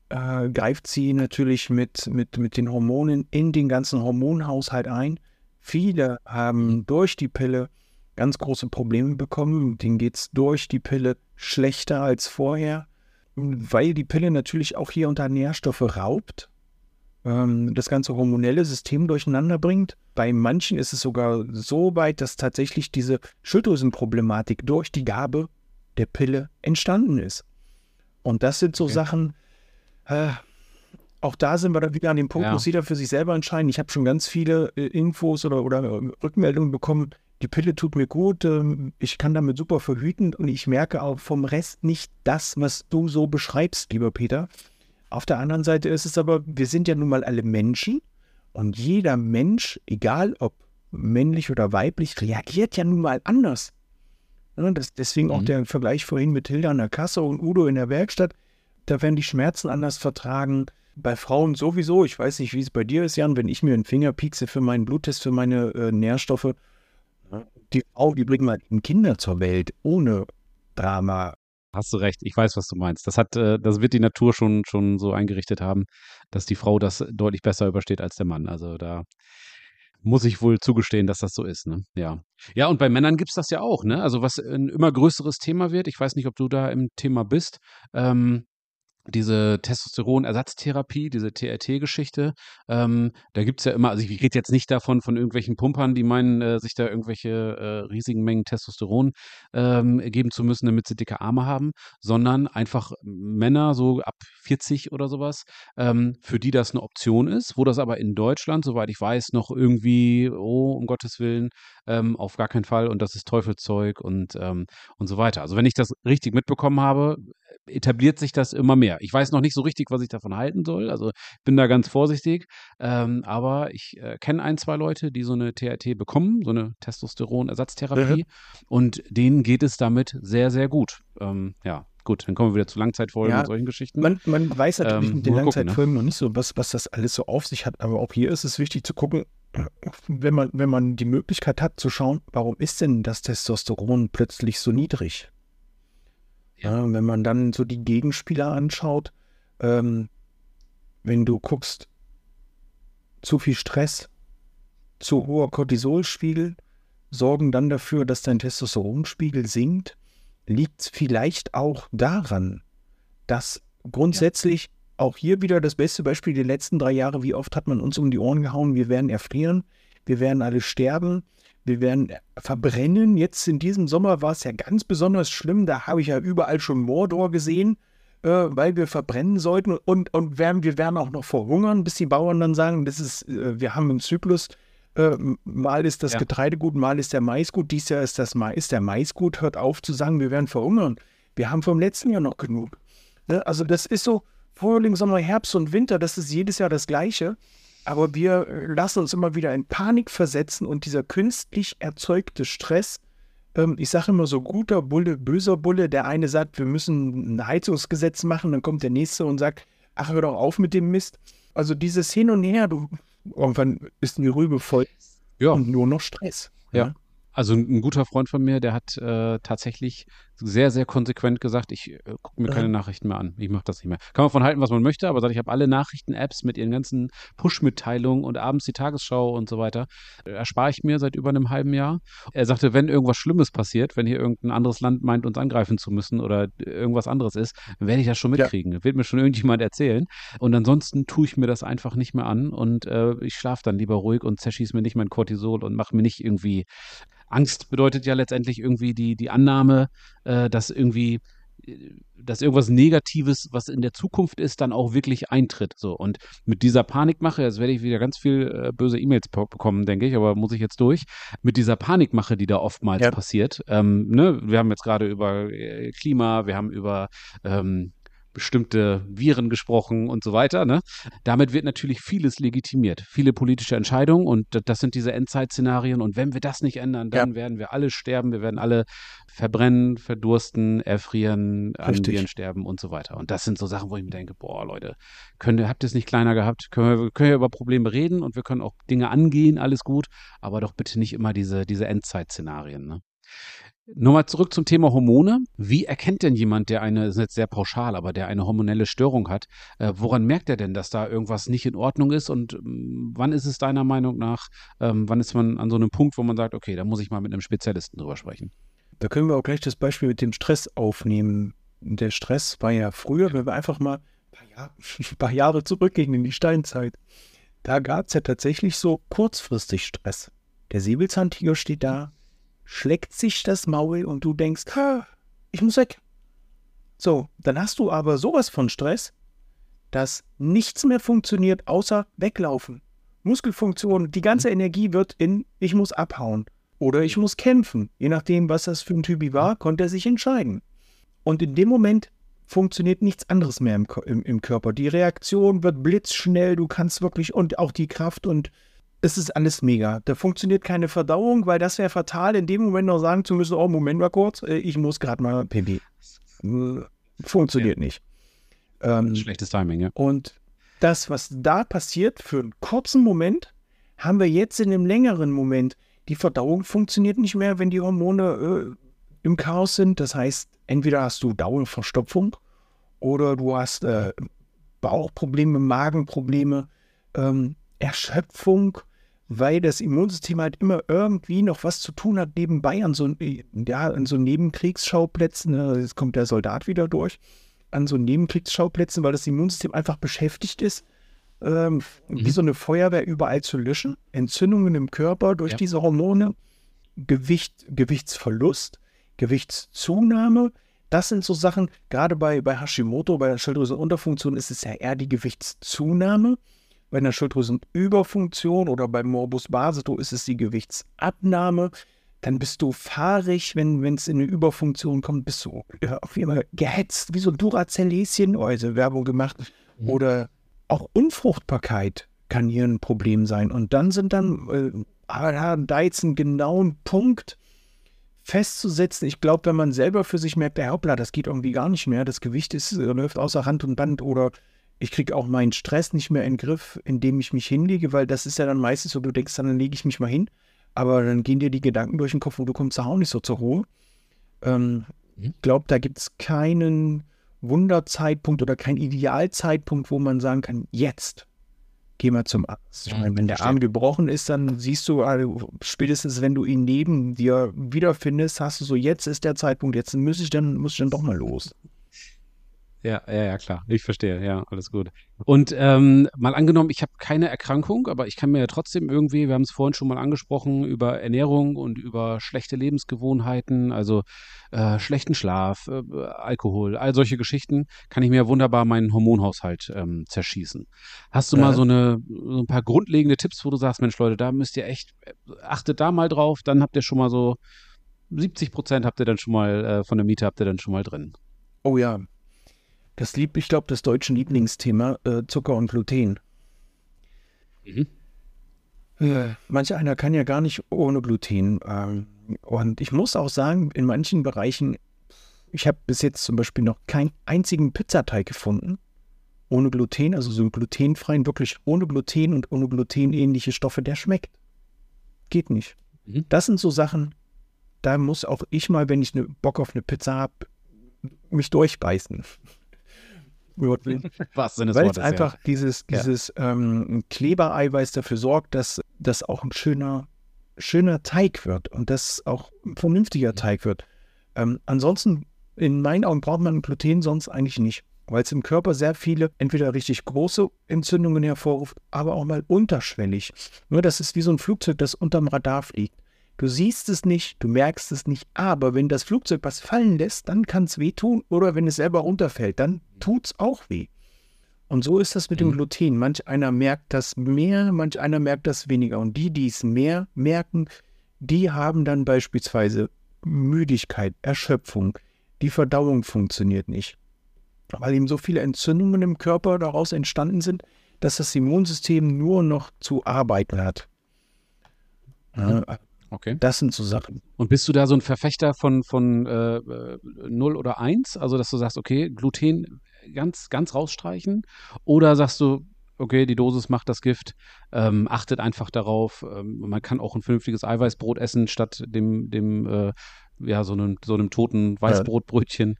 [SPEAKER 1] äh, greift sie natürlich mit, mit, mit den Hormonen in den ganzen Hormonhaushalt ein. Viele haben durch die Pille ganz große Probleme bekommen. Denen geht es durch die Pille schlechter als vorher weil die Pille natürlich auch hier unter Nährstoffe raubt, ähm, das ganze hormonelle System durcheinander bringt. Bei manchen ist es sogar so weit, dass tatsächlich diese Schilddrüsenproblematik durch die Gabe der Pille entstanden ist. Und das sind so
[SPEAKER 2] Okay.
[SPEAKER 1] Sachen, äh, auch da sind wir dann wieder an dem Punkt,
[SPEAKER 2] Ja.
[SPEAKER 1] muss jeder für sich selber entscheiden. Ich habe schon ganz viele äh, Infos oder, oder äh, Rückmeldungen bekommen, die Pille tut mir gut, ähm, ich kann damit super verhüten und ich merke auch vom Rest nicht das, was du so beschreibst, lieber Peter. Auf der anderen Seite ist es aber, wir sind ja nun mal alle Menschen und jeder Mensch, egal ob männlich oder weiblich, reagiert ja nun mal anders. Ja, das, deswegen auch
[SPEAKER 2] Mhm.
[SPEAKER 1] der Vergleich vorhin mit Hilda an der Kasse und Udo in der Werkstatt. Da werden die Schmerzen anders vertragen. Bei Frauen sowieso. Ich weiß nicht, wie es bei dir ist, Jan, wenn ich mir einen Finger piekse für meinen Bluttest, für meine äh, Nährstoffe. Die Frau, die bringt mal eben Kinder zur Welt ohne Drama.
[SPEAKER 2] Hast du recht, ich weiß, was du meinst. Das hat, äh, das wird die Natur schon, schon so eingerichtet haben, dass die Frau das deutlich besser übersteht als der Mann. Also da muss ich wohl zugestehen, dass das so ist, ne? Ja. Ja, und bei Männern gibt's das ja auch, ne? Also was ein immer größeres Thema wird, ich weiß nicht, ob du da im Thema bist, ähm, diese Testosteronersatztherapie, diese TRT-Geschichte, ähm, da gibt's ja immer, also ich rede jetzt nicht davon von irgendwelchen Pumpern, die meinen, äh, sich da irgendwelche äh, riesigen Mengen Testosteron ähm, geben zu müssen, damit sie dicke Arme haben, sondern einfach Männer so ab 40 oder sowas, ähm, für die das eine Option ist, wo das aber in Deutschland, soweit ich weiß, noch irgendwie, oh, um Gottes Willen, ähm, auf gar keinen Fall und das ist Teufelszeug und, ähm, und so weiter. Also wenn ich das richtig mitbekommen habe, etabliert sich das immer mehr. Ich weiß noch nicht so richtig, was ich davon halten soll. Also bin da ganz vorsichtig. Ähm, aber ich äh, kenne ein, zwei Leute, die so eine TRT bekommen, so eine Testosteronersatztherapie. Und denen geht es damit sehr, sehr gut. Ähm, ja, gut, dann kommen wir wieder zu Langzeitfolgen
[SPEAKER 1] Ja,
[SPEAKER 2] und solchen Geschichten.
[SPEAKER 1] Man, man weiß natürlich
[SPEAKER 2] Ähm,
[SPEAKER 1] mit den
[SPEAKER 2] ne?
[SPEAKER 1] Langzeitfolgen noch nicht so, was, was das alles so auf sich hat. Aber auch hier ist es wichtig zu gucken, wenn man, wenn man die Möglichkeit hat zu schauen, warum ist denn das Testosteron plötzlich so niedrig?
[SPEAKER 2] Ja.
[SPEAKER 1] Ja, wenn man dann so die Gegenspieler anschaut, ähm, wenn du guckst, zu viel Stress, zu hoher Cortisolspiegel sorgen dann dafür, dass dein Testosteronspiegel sinkt. Liegt es vielleicht auch daran, dass grundsätzlich auch hier wieder das beste Beispiel die letzten drei Jahre, wie oft hat man uns um die Ohren gehauen, wir werden erfrieren, wir werden alle sterben, wir werden verbrennen. Jetzt in diesem Sommer war es ja ganz besonders schlimm, da habe ich ja überall schon Mordor gesehen, äh, weil wir verbrennen sollten und, und werden, wir werden auch noch verhungern, bis die Bauern dann sagen, das ist, äh, wir haben einen Zyklus, äh, mal ist das
[SPEAKER 2] Ja.
[SPEAKER 1] Getreide gut, mal ist der Mais gut, dies Jahr ist das Mais, der Mais gut, hört auf zu sagen, wir werden verhungern. Wir haben vom letzten Jahr noch genug. Ne? Also das ist so Frühling, Sommer, Herbst und Winter, das ist jedes Jahr das Gleiche. Aber wir äh, lassen uns immer wieder in Panik versetzen und dieser künstlich erzeugte Stress, ähm, ich sage immer so guter Bulle, böser Bulle, der eine sagt, wir müssen ein Heizungsgesetz machen, dann kommt der nächste und sagt, ach, hör doch auf mit dem Mist. Also dieses Hin und Her, du, irgendwann ist die Rübe voll
[SPEAKER 2] ja.
[SPEAKER 1] und nur noch Stress.
[SPEAKER 2] Ja. Also ein guter Freund von mir, der hat äh, tatsächlich sehr, sehr konsequent gesagt, ich äh, gucke mir keine Nachrichten mehr an. Ich mache das nicht mehr. Kann man von halten, was man möchte, aber sagt, ich habe alle Nachrichten-Apps mit ihren ganzen Push-Mitteilungen und abends die Tagesschau und so weiter, äh, erspare ich mir seit über einem halben Jahr. Er sagte, wenn irgendwas Schlimmes passiert, wenn hier irgendein anderes Land meint, uns angreifen zu müssen oder irgendwas anderes ist, werde ich das schon mitkriegen. Ja. Wird mir schon irgendjemand erzählen. Und ansonsten tue ich mir das einfach nicht mehr an und äh, ich schlafe dann lieber ruhig und zerschieße mir nicht mein Cortisol und mache mir nicht irgendwie Angst bedeutet ja letztendlich irgendwie die, die Annahme, äh, dass irgendwie dass irgendwas Negatives, was in der Zukunft ist, dann auch wirklich eintritt. So und mit dieser Panikmache, jetzt werde ich wieder ganz viel äh, böse E-Mails bekommen, denke ich, aber muss ich jetzt durch. Mit dieser Panikmache, die da oftmals ja. passiert. Ähm, ne? Wir haben jetzt gerade über äh, Klima, wir haben über ähm, bestimmte Viren gesprochen und so weiter. Ne? Damit wird natürlich vieles legitimiert, viele politische Entscheidungen und das sind diese Endzeitszenarien. Und wenn wir das nicht ändern, dann ja. werden wir alle sterben, wir werden alle verbrennen, verdursten, erfrieren, an Viren sterben und so weiter. Und das sind so Sachen, wo ich mir denke, boah, Leute, könnt ihr, habt ihr es nicht kleiner gehabt? Können wir, können wir über Probleme reden und wir können auch Dinge angehen, alles gut, aber doch bitte nicht immer diese, diese Endzeitszenarien. Ne? Nochmal zurück zum Thema Hormone. Wie erkennt denn jemand, der eine, das ist jetzt sehr pauschal, aber der eine hormonelle Störung hat, äh, woran merkt er denn, dass da irgendwas nicht in Ordnung ist und ähm, wann ist es deiner Meinung nach, ähm, wann ist man an so einem Punkt, wo man sagt, okay, da muss ich mal mit einem Spezialisten drüber sprechen?
[SPEAKER 1] Da können wir auch gleich das Beispiel mit dem Stress aufnehmen. Der Stress war ja früher, wenn wir einfach mal ein paar, Jahr, ein paar Jahre zurückgehen in die Steinzeit, da gab es ja tatsächlich so kurzfristig Stress. Der Säbelzahntiger steht da, schlägt sich das Maul und du denkst, ich muss weg. So, dann hast du aber sowas von Stress, dass nichts mehr funktioniert außer weglaufen. Muskelfunktion, die ganze Energie wird in ich muss abhauen oder ich muss kämpfen. Je nachdem, was das für ein Typi war, konnte er sich entscheiden. Und in dem Moment funktioniert nichts anderes mehr im, im, im Körper. Die Reaktion wird blitzschnell, du kannst wirklich und auch die Kraft und es ist alles mega. Da funktioniert keine Verdauung, weil das wäre fatal, in dem Moment noch sagen zu müssen, oh, Moment mal kurz, äh, ich muss gerade mal pipi. Funktioniert ja. nicht.
[SPEAKER 2] Ähm, Schlechtes Timing, ja.
[SPEAKER 1] Und das, was da passiert, für einen kurzen Moment, haben wir jetzt in einem längeren Moment. Die Verdauung funktioniert nicht mehr, wenn die Hormone äh, im Chaos sind. Das heißt, entweder hast du Dauerverstopfung oder du hast äh, Bauchprobleme, Magenprobleme, ähm, Erschöpfung, weil das Immunsystem halt immer irgendwie noch was zu tun hat nebenbei an so, ja, an so Nebenkriegsschauplätzen. Ne? Jetzt kommt der Soldat wieder durch. An so Nebenkriegsschauplätzen, weil das Immunsystem einfach beschäftigt ist, ähm, mhm. wie so eine Feuerwehr überall zu löschen. Entzündungen im Körper durch ja. diese Hormone, Gewicht, Gewichtsverlust, Gewichtszunahme. Das sind so Sachen, gerade bei, bei Hashimoto, bei der Schilddrüsenunterfunktion ist es ja eher die Gewichtszunahme. Bei einer Schilddrüsenüberfunktion oder beim Morbus Basedow ist es die Gewichtsabnahme. Dann bist du fahrig, wenn es in eine Überfunktion kommt, bist du ja, auf jeden Fall gehetzt, wie so ein Duracell-Häschen, also Werbung gemacht. Mhm. Oder auch Unfruchtbarkeit kann hier ein Problem sein. Und dann sind dann, äh, da jetzt einen genauen Punkt festzusetzen. Ich glaube, wenn man selber für sich merkt, der hoppla, das geht irgendwie gar nicht mehr, das Gewicht ist, läuft außer Hand und Band oder ich kriege auch meinen Stress nicht mehr in den Griff, indem ich mich hinlege, weil das ist ja dann meistens so, du denkst dann, dann lege ich mich mal hin, aber dann gehen dir die Gedanken durch den Kopf und du kommst auch nicht so zur Ruhe. Ähm, mhm. Ich glaube, da gibt es keinen Wunderzeitpunkt oder keinen Idealzeitpunkt, wo man sagen kann, jetzt geh mal zum Arzt. Ich mhm, meine, wenn der Arm gebrochen ist, dann siehst du, also spätestens wenn du ihn neben dir wiederfindest, hast du so, jetzt ist der Zeitpunkt, jetzt muss ich dann, muss ich dann doch mal los.
[SPEAKER 2] Ja, ja, ja, klar. Ich verstehe. Ja, alles gut. Und ähm, mal angenommen, ich habe keine Erkrankung, aber ich kann mir ja trotzdem irgendwie, wir haben es vorhin schon mal angesprochen, über Ernährung und über schlechte Lebensgewohnheiten, also äh, schlechten Schlaf, äh, Alkohol, all solche Geschichten, kann ich mir wunderbar meinen Hormonhaushalt ähm, zerschießen. Hast du ja. mal so, eine, so ein paar grundlegende Tipps, wo du sagst, Mensch, Leute, da müsst ihr echt, äh, achtet da mal drauf, dann habt ihr schon mal so 70 Prozent habt ihr dann schon mal äh, von der Miete habt ihr dann schon mal drin.
[SPEAKER 1] Oh ja, das lieb, ich glaube, das deutsche Lieblingsthema, äh, Zucker und Gluten. Mhm. Äh, manch einer kann ja gar nicht ohne Gluten. Ähm, und ich muss auch sagen, in manchen Bereichen, ich habe bis jetzt zum Beispiel noch keinen einzigen Pizzateig gefunden ohne Gluten, also so einen glutenfreien, wirklich ohne Gluten und ohne Gluten ähnliche Stoffe, der schmeckt. Geht nicht. Mhm. Das sind so Sachen, da muss auch ich mal, wenn ich ne Bock auf eine Pizza habe, mich durchbeißen.
[SPEAKER 2] Was Sinne
[SPEAKER 1] Weil es einfach ja. dieses, dieses ja. ähm, Klebereiweiß dafür sorgt, dass das auch ein schöner, schöner Teig wird und das auch ein vernünftiger mhm. Teig wird. Ähm, ansonsten, in meinen Augen, braucht man Gluten sonst eigentlich nicht, weil es im Körper sehr viele, entweder richtig große Entzündungen hervorruft, aber auch mal unterschwellig. Nur das ist wie so ein Flugzeug, das unterm Radar fliegt. Du siehst es nicht, du merkst es nicht, aber wenn das Flugzeug was fallen lässt, dann kann es wehtun oder wenn es selber runterfällt, dann tut es auch weh. Und so ist das mit dem mhm. Gluten. Manch einer merkt das mehr, manch einer merkt das weniger. Und die, die es mehr merken, die haben dann beispielsweise Müdigkeit, Erschöpfung. Die Verdauung funktioniert nicht. Weil eben so viele Entzündungen im Körper daraus entstanden sind, dass das Immunsystem nur noch zu arbeiten hat.
[SPEAKER 2] Ja, Okay.
[SPEAKER 1] Das sind so Sachen.
[SPEAKER 2] Und bist du da so ein Verfechter von, von äh, 0 oder 1? Also, dass du sagst, okay, Gluten ganz, ganz rausstreichen? Oder sagst du, okay, die Dosis macht das Gift, ähm, achtet einfach darauf, ähm, man kann auch ein vernünftiges Eiweißbrot essen, statt dem, dem äh, ja, so einem, so einem toten Weißbrotbrötchen.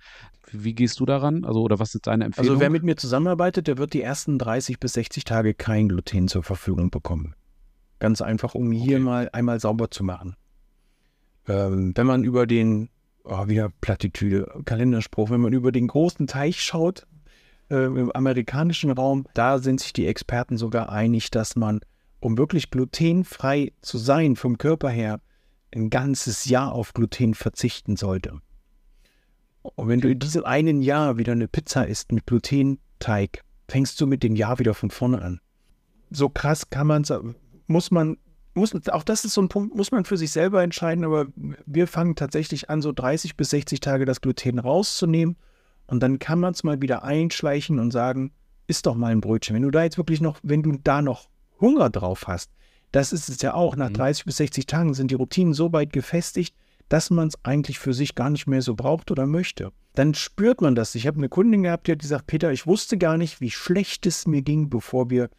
[SPEAKER 2] Wie gehst du daran? Also, oder was ist deine Empfehlung?
[SPEAKER 1] Also, wer mit mir zusammenarbeitet, der wird die ersten 30 bis 60 Tage kein Gluten zur Verfügung bekommen. Ganz einfach, um hier mal einmal sauber zu machen. Ähm, wenn man über den, oh, wieder Plattitüde, Kalenderspruch, wenn man über den großen Teich schaut, äh, im amerikanischen Raum, da sind sich die Experten sogar einig, dass man, um wirklich glutenfrei zu sein vom Körper her, ein ganzes Jahr auf Gluten verzichten sollte. Und wenn du in diesem einen Jahr wieder eine Pizza isst mit Glutenteig, fängst du mit dem Jahr wieder von vorne an. So krass kann man es muss man, muss, auch das ist so ein Punkt, muss man für sich selber entscheiden, aber wir fangen tatsächlich an, so 30 bis 60 Tage das Gluten rauszunehmen und dann kann man es mal wieder einschleichen und sagen, isst doch mal ein Brötchen. Wenn du da jetzt wirklich noch, wenn du da noch Hunger drauf hast, das ist es ja auch, nach 30 mhm. bis 60 Tagen sind die Routinen so weit gefestigt, dass man es eigentlich für sich gar nicht mehr so braucht oder möchte. Dann spürt man das. Ich habe eine Kundin gehabt, die hat gesagt, Peter, ich wusste gar nicht, wie schlecht es mir ging, bevor wir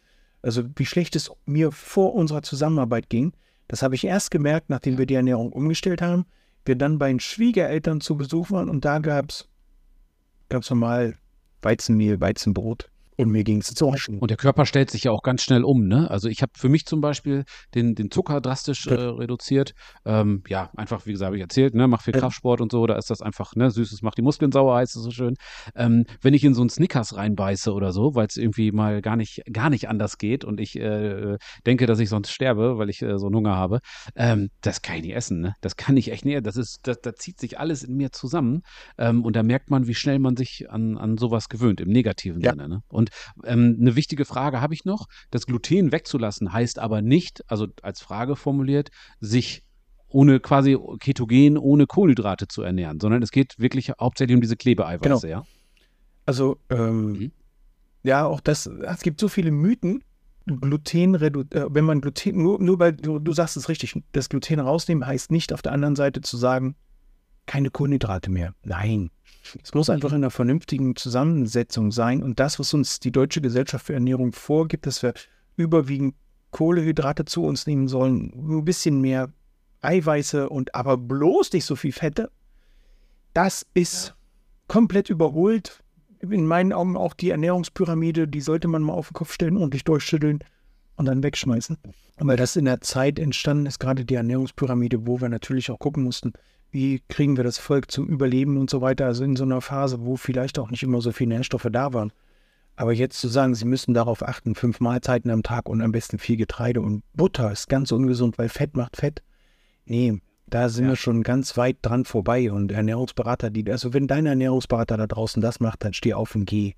[SPEAKER 1] also wie schlecht es mir vor unserer Zusammenarbeit ging, das habe ich erst gemerkt, nachdem wir die Ernährung umgestellt haben. Wir dann bei den Schwiegereltern zu Besuch waren und da gab es ganz normal Weizenmehl, Weizenbrot. Und mir ging es zu
[SPEAKER 2] waschen. Und der Körper stellt sich ja auch ganz schnell um. Ne? Also ich habe für mich zum Beispiel den, den Zucker drastisch äh, reduziert. Ähm, ja, einfach, wie gesagt, habe ich erzählt, ne? mach viel Kraftsport und so. Da ist das einfach, ne, Süßes macht die Muskeln sauer, heißt es so schön. Ähm, wenn ich in so einen Snickers reinbeiße oder so, weil es irgendwie mal gar nicht, gar nicht anders geht und ich äh, denke, dass ich sonst sterbe, weil ich äh, so einen Hunger habe, ähm, das kann ich nicht essen. Ne? Das kann ich echt nicht. Das ist, das, da zieht sich alles in mir zusammen. Ähm, und da merkt man, wie schnell man sich an, an sowas gewöhnt, im negativen ja. Sinne. Ne? Und und ähm, eine wichtige Frage habe ich noch. Das Gluten wegzulassen heißt aber nicht, also als Frage formuliert, sich ohne quasi ketogen, ohne Kohlenhydrate zu ernähren, sondern es geht wirklich hauptsächlich um diese Klebeeiweiße,
[SPEAKER 1] genau. ja? Also, ähm, mhm. ja, auch das, es gibt so viele Mythen, Gluten äh, wenn man Gluten, nur, nur weil du, du sagst es richtig, das Gluten rausnehmen heißt nicht auf der anderen Seite zu sagen, keine Kohlenhydrate mehr. Nein, es muss einfach in einer vernünftigen Zusammensetzung sein. Und das, was uns die Deutsche Gesellschaft für Ernährung vorgibt, dass wir überwiegend Kohlehydrate zu uns nehmen sollen, ein bisschen mehr Eiweiße und aber bloß nicht so viel Fette, das ist ja. komplett überholt. In meinen Augen auch die Ernährungspyramide, die sollte man mal auf den Kopf stellen, ordentlich durchschütteln und dann wegschmeißen. Weil das in der Zeit entstanden ist, gerade die Ernährungspyramide, wo wir natürlich auch gucken mussten, wie kriegen wir das Volk zum Überleben und so weiter. Also in so einer Phase, wo vielleicht auch nicht immer so viele Nährstoffe da waren. Aber jetzt zu sagen, Sie müssen darauf achten, fünf Mahlzeiten am Tag und am besten viel Getreide und Butter ist ganz ungesund, weil Fett macht Fett. Nee, da sind ja. wir schon ganz weit dran vorbei. Und Ernährungsberater, die, also wenn dein Ernährungsberater da draußen das macht, dann steh auf und geh.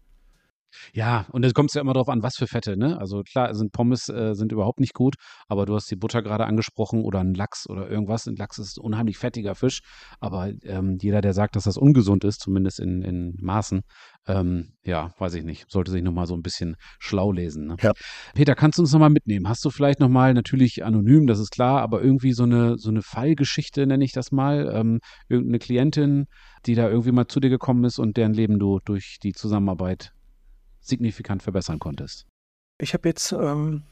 [SPEAKER 2] Ja, und es kommt ja immer darauf an, was für Fette, ne? Also klar, sind Pommes äh, sind überhaupt nicht gut, aber du hast die Butter gerade angesprochen oder ein Lachs oder irgendwas. Ein Lachs ist ein unheimlich fettiger Fisch, aber ähm, jeder, der sagt, dass das ungesund ist, zumindest in, in Maßen, ähm, ja, weiß ich nicht, sollte sich nochmal so ein bisschen schlau lesen. Ne? Ja. Peter, kannst du uns nochmal mitnehmen? Hast du vielleicht nochmal, natürlich anonym, das ist klar, aber irgendwie so eine, so eine Fallgeschichte, nenne ich das mal, ähm, irgendeine Klientin, die da irgendwie mal zu dir gekommen ist und deren Leben du durch die Zusammenarbeit signifikant verbessern konntest?
[SPEAKER 1] Ich habe jetzt ähm,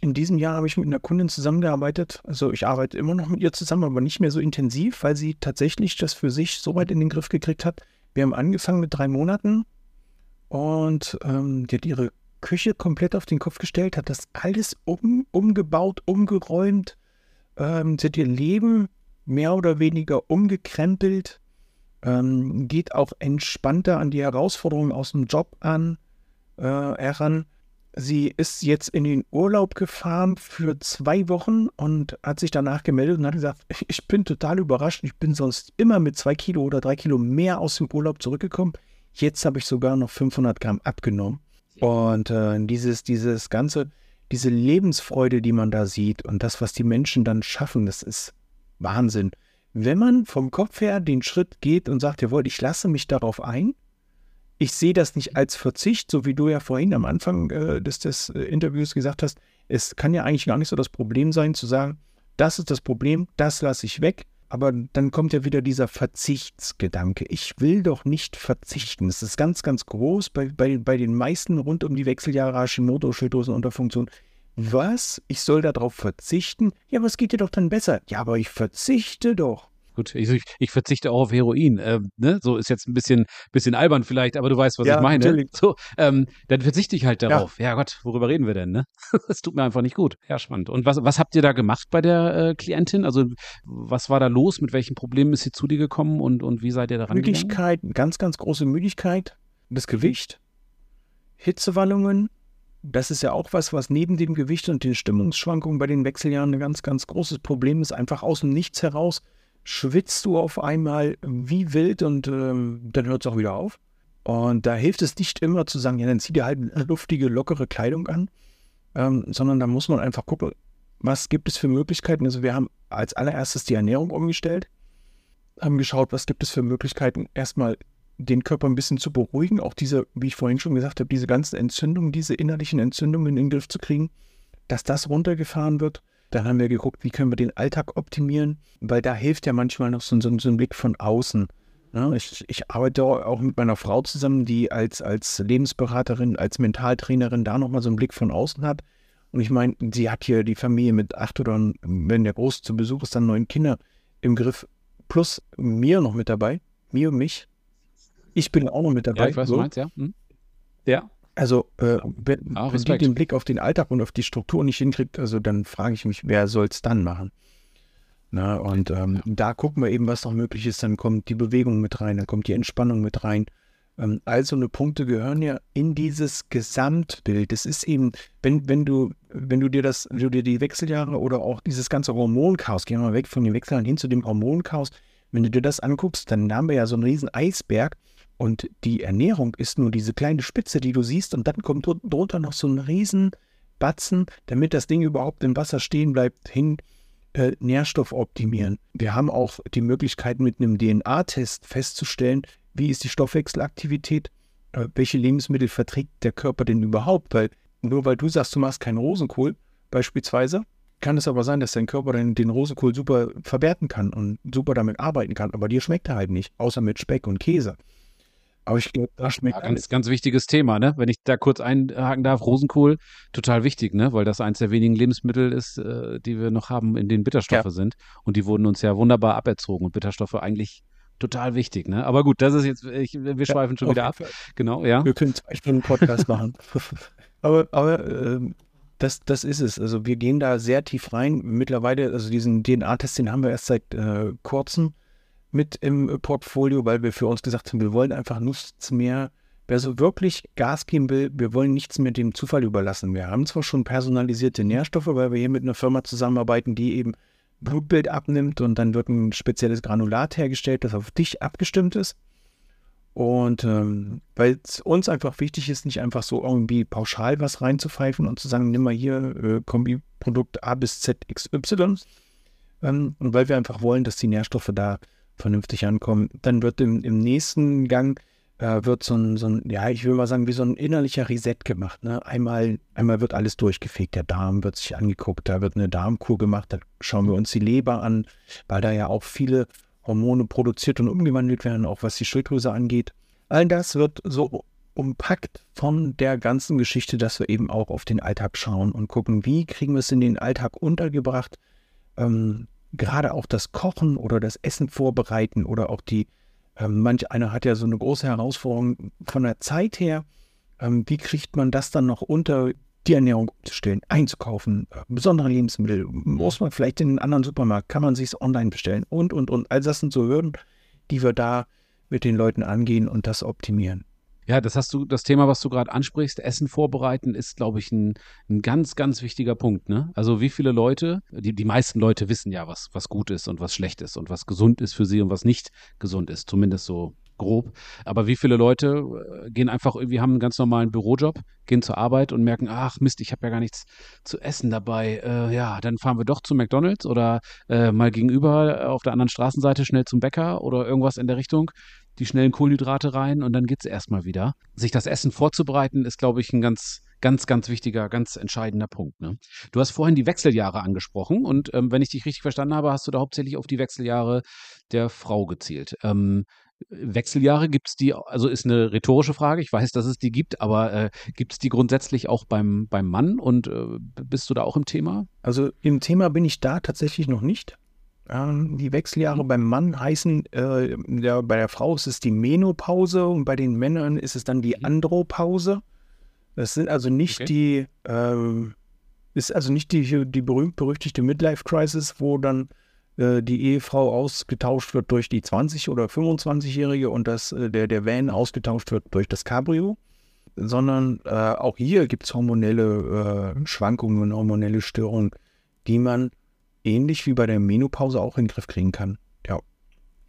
[SPEAKER 1] in diesem Jahr habe ich mit einer Kundin zusammengearbeitet. Also ich arbeite immer noch mit ihr zusammen, aber nicht mehr so intensiv, weil sie tatsächlich das für sich so weit in den Griff gekriegt hat. Wir haben angefangen mit drei Monaten und ähm, die hat ihre Küche komplett auf den Kopf gestellt, hat das alles um, umgebaut, umgeräumt. Ähm, sie hat ihr Leben mehr oder weniger umgekrempelt, ähm, geht auch entspannter an die Herausforderungen aus dem Job an, äh, heran. Sie ist jetzt in den Urlaub gefahren für zwei Wochen und hat sich danach gemeldet und hat gesagt, ich bin total überrascht. Ich bin sonst immer mit zwei Kilo oder drei Kilo mehr aus dem Urlaub zurückgekommen. Jetzt habe ich sogar noch 500 Gramm abgenommen. Und äh, dieses, dieses ganze, diese Lebensfreude, die man da sieht und das, was die Menschen dann schaffen, das ist Wahnsinn. Wenn man vom Kopf her den Schritt geht und sagt, jawohl, ich lasse mich darauf ein, ich sehe das nicht als Verzicht, so wie du ja vorhin am Anfang äh, des, des äh, Interviews gesagt hast. Es kann ja eigentlich gar nicht so das Problem sein, zu sagen, das ist das Problem, das lasse ich weg. Aber dann kommt ja wieder dieser Verzichtsgedanke. Ich will doch nicht verzichten. Das ist ganz, ganz groß bei, bei, bei den meisten rund um die Wechseljahre Hashimoto, Schilddrüsenunterfunktion. Was? Ich soll darauf verzichten? Ja, was geht dir doch dann besser? Ja, aber ich verzichte doch.
[SPEAKER 2] Gut, ich, ich, verzichte auch auf Heroin. Äh, ne? So ist jetzt ein bisschen, bisschen albern vielleicht, aber du weißt, was ja, ich meine. Natürlich. So, ähm, dann verzichte ich halt darauf. Ja. ja. Gott, worüber reden wir denn? Ne? Das tut mir einfach nicht gut. Ja, spannend. Und was, was habt ihr da gemacht bei der äh, Klientin? Also was war da los? Mit welchen Problemen ist sie zu dir gekommen und, und wie seid ihr daran
[SPEAKER 1] Müdigkeit, gegangen? ganz, ganz große Müdigkeit, das Gewicht, Hitzewallungen, das ist ja auch was, was neben dem Gewicht und den Stimmungsschwankungen bei den Wechseljahren ein ganz, ganz großes Problem ist. Einfach aus dem Nichts heraus schwitzt du auf einmal wie wild und ähm, dann hört es auch wieder auf. Und da hilft es nicht immer zu sagen, ja, dann zieh dir halt luftige, lockere Kleidung an, ähm, sondern da muss man einfach gucken, was gibt es für Möglichkeiten. Also wir haben als allererstes die Ernährung umgestellt, haben geschaut, was gibt es für Möglichkeiten, erstmal den Körper ein bisschen zu beruhigen, auch diese, wie ich vorhin schon gesagt habe, diese ganzen Entzündungen, diese innerlichen Entzündungen in den Griff zu kriegen, dass das runtergefahren wird. Dann haben wir geguckt, wie können wir den Alltag optimieren, weil da hilft ja manchmal noch so, so, so ein Blick von außen. Ja, ich, ich, arbeite auch mit meiner Frau zusammen, die als, als Lebensberaterin, als Mentaltrainerin da nochmal so einen Blick von außen hat. Und ich meine, sie hat hier die Familie mit acht oder, wenn der Groß zu Besuch ist, dann neun Kinder im Griff. Plus mir noch mit dabei, mir und mich. Ich bin auch noch mit dabei. Ja,
[SPEAKER 2] ich weiß, so. du meinst, ja. Hm. Ja.
[SPEAKER 1] Also, äh, wenn, ah, wenn die den Blick auf den Alltag und auf die Struktur nicht hinkriegt, also dann frage ich mich, wer soll es dann machen? Na, und ähm, da gucken wir eben, was noch möglich ist. Dann kommt die Bewegung mit rein, dann kommt die Entspannung mit rein. Ähm, also eine Punkte gehören ja in dieses Gesamtbild. Es ist eben, wenn, wenn du, wenn du dir das, wenn du dir die Wechseljahre oder auch dieses ganze Hormonchaos, gehen wir mal weg von den Wechseljahren hin zu dem Hormonchaos, wenn du dir das anguckst, dann haben wir ja so einen riesen Eisberg und die Ernährung ist nur diese kleine Spitze, die du siehst, und dann kommt drunter noch so ein Riesenbatzen, damit das Ding überhaupt im Wasser stehen bleibt, hin äh, Nährstoff optimieren. Wir haben auch die Möglichkeit, mit einem DNA-Test festzustellen, wie ist die Stoffwechselaktivität, äh, welche Lebensmittel verträgt der Körper denn überhaupt, weil nur weil du sagst, du machst keinen Rosenkohl beispielsweise, kann es aber sein, dass dein Körper den, den Rosenkohl super verwerten kann und super damit arbeiten kann, aber dir schmeckt er halt nicht, außer mit Speck und Käse. Aber ich glaube, da schmeckt
[SPEAKER 2] ja, ganz, ganz wichtiges Thema, ne? Wenn ich da kurz einhaken darf, Rosenkohl, total wichtig, ne? Weil das eins der wenigen Lebensmittel ist, äh, die wir noch haben, in denen Bitterstoffe ja. sind. Und die wurden uns ja wunderbar aberzogen und Bitterstoffe eigentlich total wichtig, ne? Aber gut, das ist jetzt, ich, wir schweifen ja, schon wieder ab. Genau, ja.
[SPEAKER 1] Wir können zwei Stunden Podcast machen. aber, aber äh, das, das ist es. Also wir gehen da sehr tief rein. Mittlerweile, also diesen DNA-Test, den haben wir erst seit äh, kurzem mit im Portfolio, weil wir für uns gesagt haben, wir wollen einfach nichts mehr, wer so wirklich Gas geben will, wir wollen nichts mehr dem Zufall überlassen. Wir haben zwar schon personalisierte Nährstoffe, weil wir hier mit einer Firma zusammenarbeiten, die eben Blutbild abnimmt und dann wird ein spezielles Granulat hergestellt, das auf dich abgestimmt ist. Und ähm, weil es uns einfach wichtig ist, nicht einfach so irgendwie pauschal was reinzupfeifen und zu sagen, nimm mal hier äh, Kombiprodukt A bis Z XY. Ähm, und weil wir einfach wollen, dass die Nährstoffe da vernünftig ankommen. Dann wird im, im nächsten Gang äh, wird so ein, so ein, ja, ich will mal sagen, wie so ein innerlicher Reset gemacht. Ne? Einmal, einmal wird alles durchgefegt, der Darm wird sich angeguckt, da wird eine Darmkur gemacht, da schauen wir uns die Leber an, weil da ja auch viele Hormone produziert und umgewandelt werden, auch was die Schilddrüse angeht. All das wird so umpackt von der ganzen Geschichte, dass wir eben auch auf den Alltag schauen und gucken, wie kriegen wir es in den Alltag untergebracht. Ähm, gerade auch das Kochen oder das Essen vorbereiten oder auch die, ähm, manch einer hat ja so eine große Herausforderung von der Zeit her. Ähm, wie kriegt man das dann noch unter die Ernährung umzustellen, einzukaufen, äh, besondere Lebensmittel, muss man vielleicht in einen anderen Supermarkt, kann man sich online bestellen und, und, und. All das sind so Hürden, die wir da mit den Leuten angehen und das optimieren.
[SPEAKER 2] Ja, das hast du, das Thema, was du gerade ansprichst, Essen vorbereiten, ist, glaube ich, ein, ein ganz, ganz wichtiger Punkt. Ne? Also wie viele Leute, die, die meisten Leute wissen ja, was, was gut ist und was schlecht ist und was gesund ist für sie und was nicht gesund ist, zumindest so grob. Aber wie viele Leute äh, gehen einfach irgendwie, haben einen ganz normalen Bürojob, gehen zur Arbeit und merken, ach Mist, ich habe ja gar nichts zu essen dabei. Äh, ja, dann fahren wir doch zu McDonalds oder äh, mal gegenüber auf der anderen Straßenseite schnell zum Bäcker oder irgendwas in der Richtung. Die schnellen Kohlenhydrate rein und dann geht's erstmal wieder. Sich das Essen vorzubereiten, ist, glaube ich, ein ganz ganz, ganz wichtiger, ganz entscheidender Punkt. Ne? Du hast vorhin die Wechseljahre angesprochen und ähm, wenn ich dich richtig verstanden habe, hast du da hauptsächlich auf die Wechseljahre der Frau gezielt. Ähm, Wechseljahre gibt es die, also ist eine rhetorische Frage, ich weiß, dass es die gibt, aber äh, gibt es die grundsätzlich auch beim, beim Mann und äh, bist du da auch im Thema?
[SPEAKER 1] Also im Thema bin ich da tatsächlich noch nicht. Ähm, die Wechseljahre beim Mann heißen, äh, der, bei der Frau ist es die Menopause und bei den Männern ist es dann die mhm. Andropause. Das sind also nicht okay. die, ähm, ist also nicht die, die berühmt-berüchtigte Midlife-Crisis, wo dann äh, die Ehefrau ausgetauscht wird durch die 20- oder 25-Jährige und das, äh, der, der Van ausgetauscht wird durch das Cabrio, sondern äh, auch hier gibt es hormonelle äh, Schwankungen und hormonelle Störungen, die man ähnlich wie bei der Menopause auch in den Griff kriegen kann. Ja.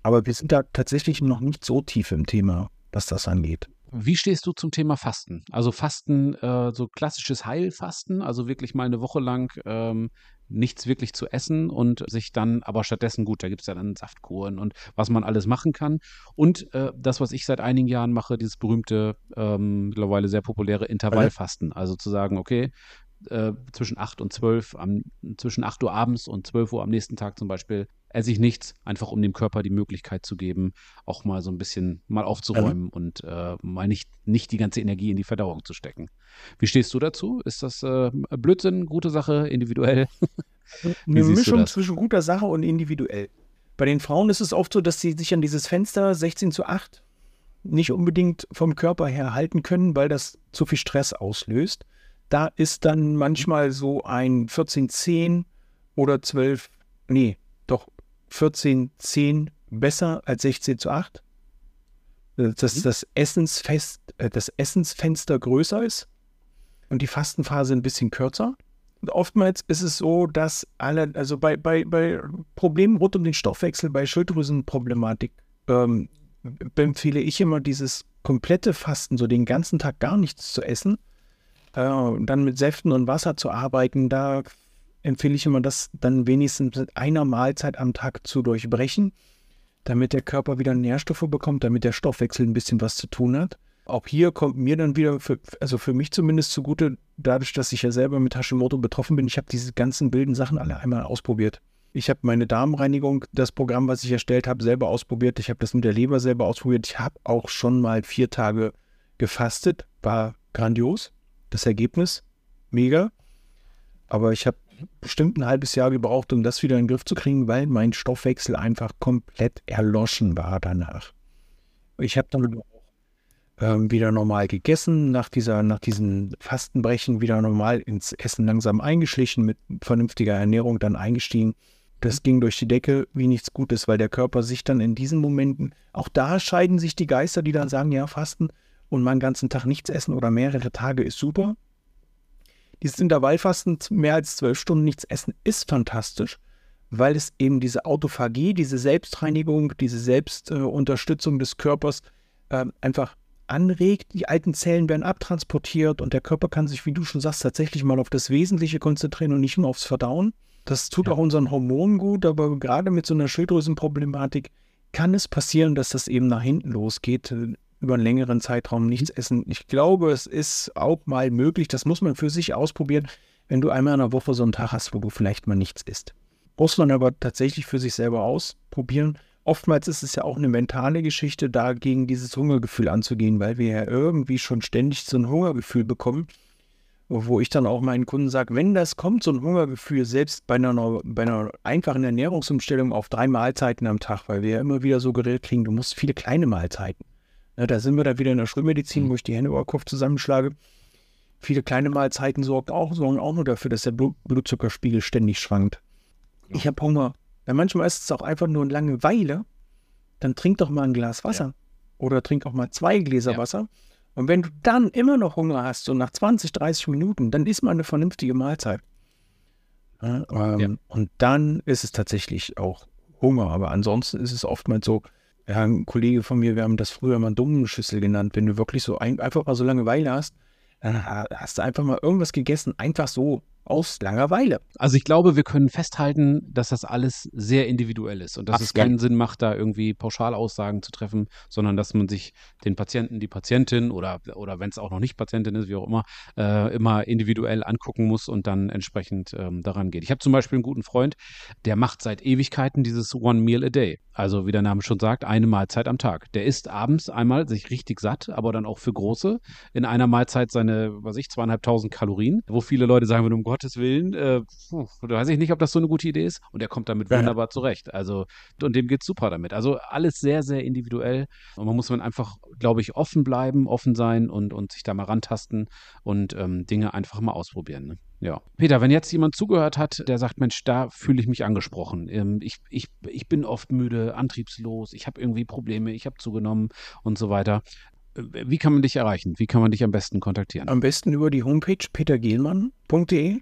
[SPEAKER 1] Aber wir sind da tatsächlich noch nicht so tief im Thema, was das angeht.
[SPEAKER 2] Wie stehst du zum Thema Fasten? Also Fasten, äh, so klassisches Heilfasten, also wirklich mal eine Woche lang ähm, nichts wirklich zu essen und sich dann aber stattdessen, gut, da gibt es ja dann Saftkuren und was man alles machen kann. Und äh, das, was ich seit einigen Jahren mache, dieses berühmte, ähm, mittlerweile sehr populäre Intervallfasten. Also zu sagen, okay, äh, zwischen 8 und 12, am, zwischen 8 Uhr abends und 12 Uhr am nächsten Tag zum Beispiel, esse ich nichts, einfach um dem Körper die Möglichkeit zu geben, auch mal so ein bisschen mal aufzuräumen mhm. und äh, mal nicht, nicht die ganze Energie in die Verdauung zu stecken. Wie stehst du dazu? Ist das äh, Blödsinn, gute Sache, individuell?
[SPEAKER 1] Eine Mischung zwischen guter Sache und individuell. Bei den Frauen ist es oft so, dass sie sich an dieses Fenster 16 zu 8 nicht unbedingt vom Körper her halten können, weil das zu viel Stress auslöst. Da ist dann manchmal so ein 14-10 oder 12, nee, doch 14-10 besser als 16 zu 8. Äh, dass mhm. das, Essensfest, äh, das Essensfenster größer ist und die Fastenphase ein bisschen kürzer. Und oftmals ist es so, dass alle, also bei, bei, bei Problemen rund um den Stoffwechsel, bei Schilddrüsenproblematik, ähm, empfehle ich immer dieses komplette Fasten, so den ganzen Tag gar nichts zu essen, äh, dann mit Säften und Wasser zu arbeiten. Da empfehle ich immer, das dann wenigstens mit einer Mahlzeit am Tag zu durchbrechen, damit der Körper wieder Nährstoffe bekommt, damit der Stoffwechsel ein bisschen was zu tun hat. Auch hier kommt mir dann wieder, für, also für mich zumindest zugute, dadurch, dass ich ja selber mit Hashimoto betroffen bin, ich habe diese ganzen wilden Sachen alle einmal ausprobiert. Ich habe meine Darmreinigung, das Programm, was ich erstellt habe, selber ausprobiert. Ich habe das mit der Leber selber ausprobiert. Ich habe auch schon mal vier Tage gefastet. War grandios. Das Ergebnis mega. Aber ich habe bestimmt ein halbes Jahr gebraucht, um das wieder in den Griff zu kriegen, weil mein Stoffwechsel einfach komplett erloschen war danach. Ich habe dann ähm, wieder normal gegessen, nach, dieser, nach diesen Fastenbrechen wieder normal ins Essen langsam eingeschlichen, mit vernünftiger Ernährung dann eingestiegen. Das ging durch die Decke wie nichts Gutes, weil der Körper sich dann in diesen Momenten, auch da scheiden sich die Geister, die dann sagen, ja, Fasten und mal einen ganzen Tag nichts essen oder mehrere Tage ist super. Dieses Intervallfasten, mehr als zwölf Stunden nichts essen, ist fantastisch, weil es eben diese Autophagie, diese Selbstreinigung, diese Selbstunterstützung äh, des Körpers äh, einfach anregt. Die alten Zellen werden abtransportiert und der Körper kann sich, wie du schon sagst, tatsächlich mal auf das Wesentliche konzentrieren und nicht nur aufs Verdauen. Das tut ja. auch unseren Hormonen gut, aber gerade mit so einer Schilddrüsenproblematik kann es passieren, dass das eben nach hinten losgeht über einen längeren Zeitraum nichts essen. Ich glaube, es ist auch mal möglich, das muss man für sich ausprobieren, wenn du einmal in der Woche so einen Tag hast, wo du vielleicht mal nichts isst. Muss man aber tatsächlich für sich selber ausprobieren, oftmals ist es ja auch eine mentale Geschichte, dagegen dieses Hungergefühl anzugehen, weil wir ja irgendwie schon ständig so ein Hungergefühl bekommen, wo ich dann auch meinen Kunden sage, wenn das kommt, so ein Hungergefühl, selbst bei einer, bei einer einfachen Ernährungsumstellung auf drei Mahlzeiten am Tag, weil wir ja immer wieder so geredet kriegen, du musst viele kleine Mahlzeiten. Ja, da sind wir da wieder in der Schulmedizin, mhm. wo ich die Hände über den Kopf zusammenschlage. Viele kleine Mahlzeiten sorgen auch, sorgen auch nur dafür, dass der Blutzuckerspiegel ständig schwankt. Ja. Ich habe Hunger. Weil manchmal ist es auch einfach nur eine Langeweile. Dann trink doch mal ein Glas Wasser. Ja. Oder trink auch mal zwei Gläser ja. Wasser. Und wenn du dann immer noch Hunger hast, so nach 20, 30 Minuten, dann isst man eine vernünftige Mahlzeit. Ja, ähm, ja. Und dann ist es tatsächlich auch Hunger. Aber ansonsten ist es oftmals so, ja, ein Kollege von mir, wir haben das früher mal Dummenschüssel genannt, wenn du wirklich so ein, einfach mal so Langeweile hast, dann hast du einfach mal irgendwas gegessen, einfach so aus Langeweile.
[SPEAKER 2] Also ich glaube, wir können festhalten, dass das alles sehr individuell ist und dass Ach, es keinen. Sinn macht, da irgendwie Pauschalaussagen zu treffen, sondern dass man sich den Patienten, die Patientin oder, oder wenn es auch noch nicht Patientin ist, wie auch immer, äh, immer individuell angucken muss und dann entsprechend ähm, daran geht. Ich habe zum Beispiel einen guten Freund, der macht seit Ewigkeiten dieses One Meal a Day. Also wie der Name schon sagt, eine Mahlzeit am Tag. Der isst abends einmal sich richtig satt, aber dann auch für große. In einer Mahlzeit seine, was ich, zweieinhalbtausend Kalorien, wo viele Leute sagen würden, um Gottes Willen, äh, puh, weiß ich nicht, ob das so eine gute Idee ist. Und er kommt damit ja. wunderbar zurecht. Also, und dem geht es super damit. Also alles sehr, sehr individuell. Und man muss man einfach, glaube ich, offen bleiben, offen sein und, und sich da mal rantasten und ähm, Dinge einfach mal ausprobieren. Ne? Ja. Peter, wenn jetzt jemand zugehört hat, der sagt, Mensch, da fühle ich mich angesprochen. Ähm, ich, ich, ich bin oft müde, antriebslos, ich habe irgendwie Probleme, ich habe zugenommen und so weiter. Wie kann man dich erreichen? Wie kann man dich am besten kontaktieren?
[SPEAKER 1] Am besten über die Homepage petergehlmann.de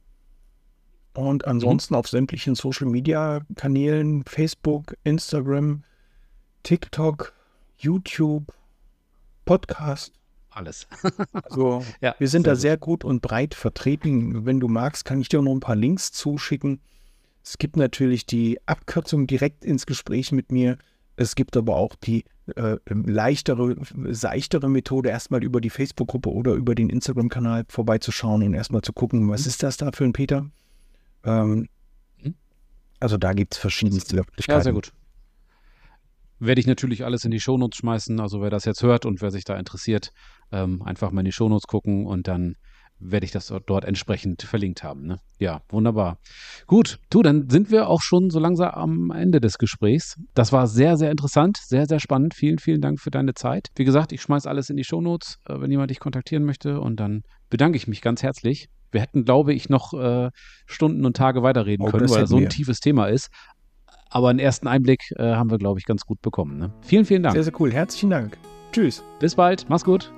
[SPEAKER 1] und ansonsten mhm. auf sämtlichen Social Media Kanälen, Facebook, Instagram, TikTok, YouTube, Podcast.
[SPEAKER 2] Alles.
[SPEAKER 1] also ja, wir sind da gut. sehr gut und breit vertreten. Wenn du magst, kann ich dir noch ein paar Links zuschicken. Es gibt natürlich die Abkürzung direkt ins Gespräch mit mir. Es gibt aber auch die äh, leichtere, seichtere Methode, erstmal über die Facebook-Gruppe oder über den Instagram-Kanal vorbeizuschauen und erstmal zu gucken, was mhm. ist das da für ein Peter? Ähm, mhm. also da gibt es verschiedenste
[SPEAKER 2] Möglichkeiten. Ja, sehr gut. Werde ich natürlich alles in die Shownotes schmeißen. Also wer das jetzt hört und wer sich da interessiert, ähm, einfach mal in die Shownotes gucken und dann werde ich das dort entsprechend verlinkt haben. Ne? Ja, wunderbar. Gut, du, dann sind wir auch schon so langsam am Ende des Gesprächs. Das war sehr, sehr interessant, sehr, sehr spannend. Vielen, vielen Dank für deine Zeit. Wie gesagt, ich schmeiße alles in die Shownotes, äh, wenn jemand dich kontaktieren möchte. Und dann bedanke ich mich ganz herzlich wir hätten, glaube ich, noch äh, Stunden und Tage weiterreden oh, können, weil das so ein wir. tiefes Thema ist. Aber einen ersten Einblick äh, haben wir, glaube ich, ganz gut bekommen. Ne? Vielen, vielen Dank.
[SPEAKER 1] Sehr, sehr cool. Herzlichen Dank. Tschüss.
[SPEAKER 2] Bis bald. Mach's gut.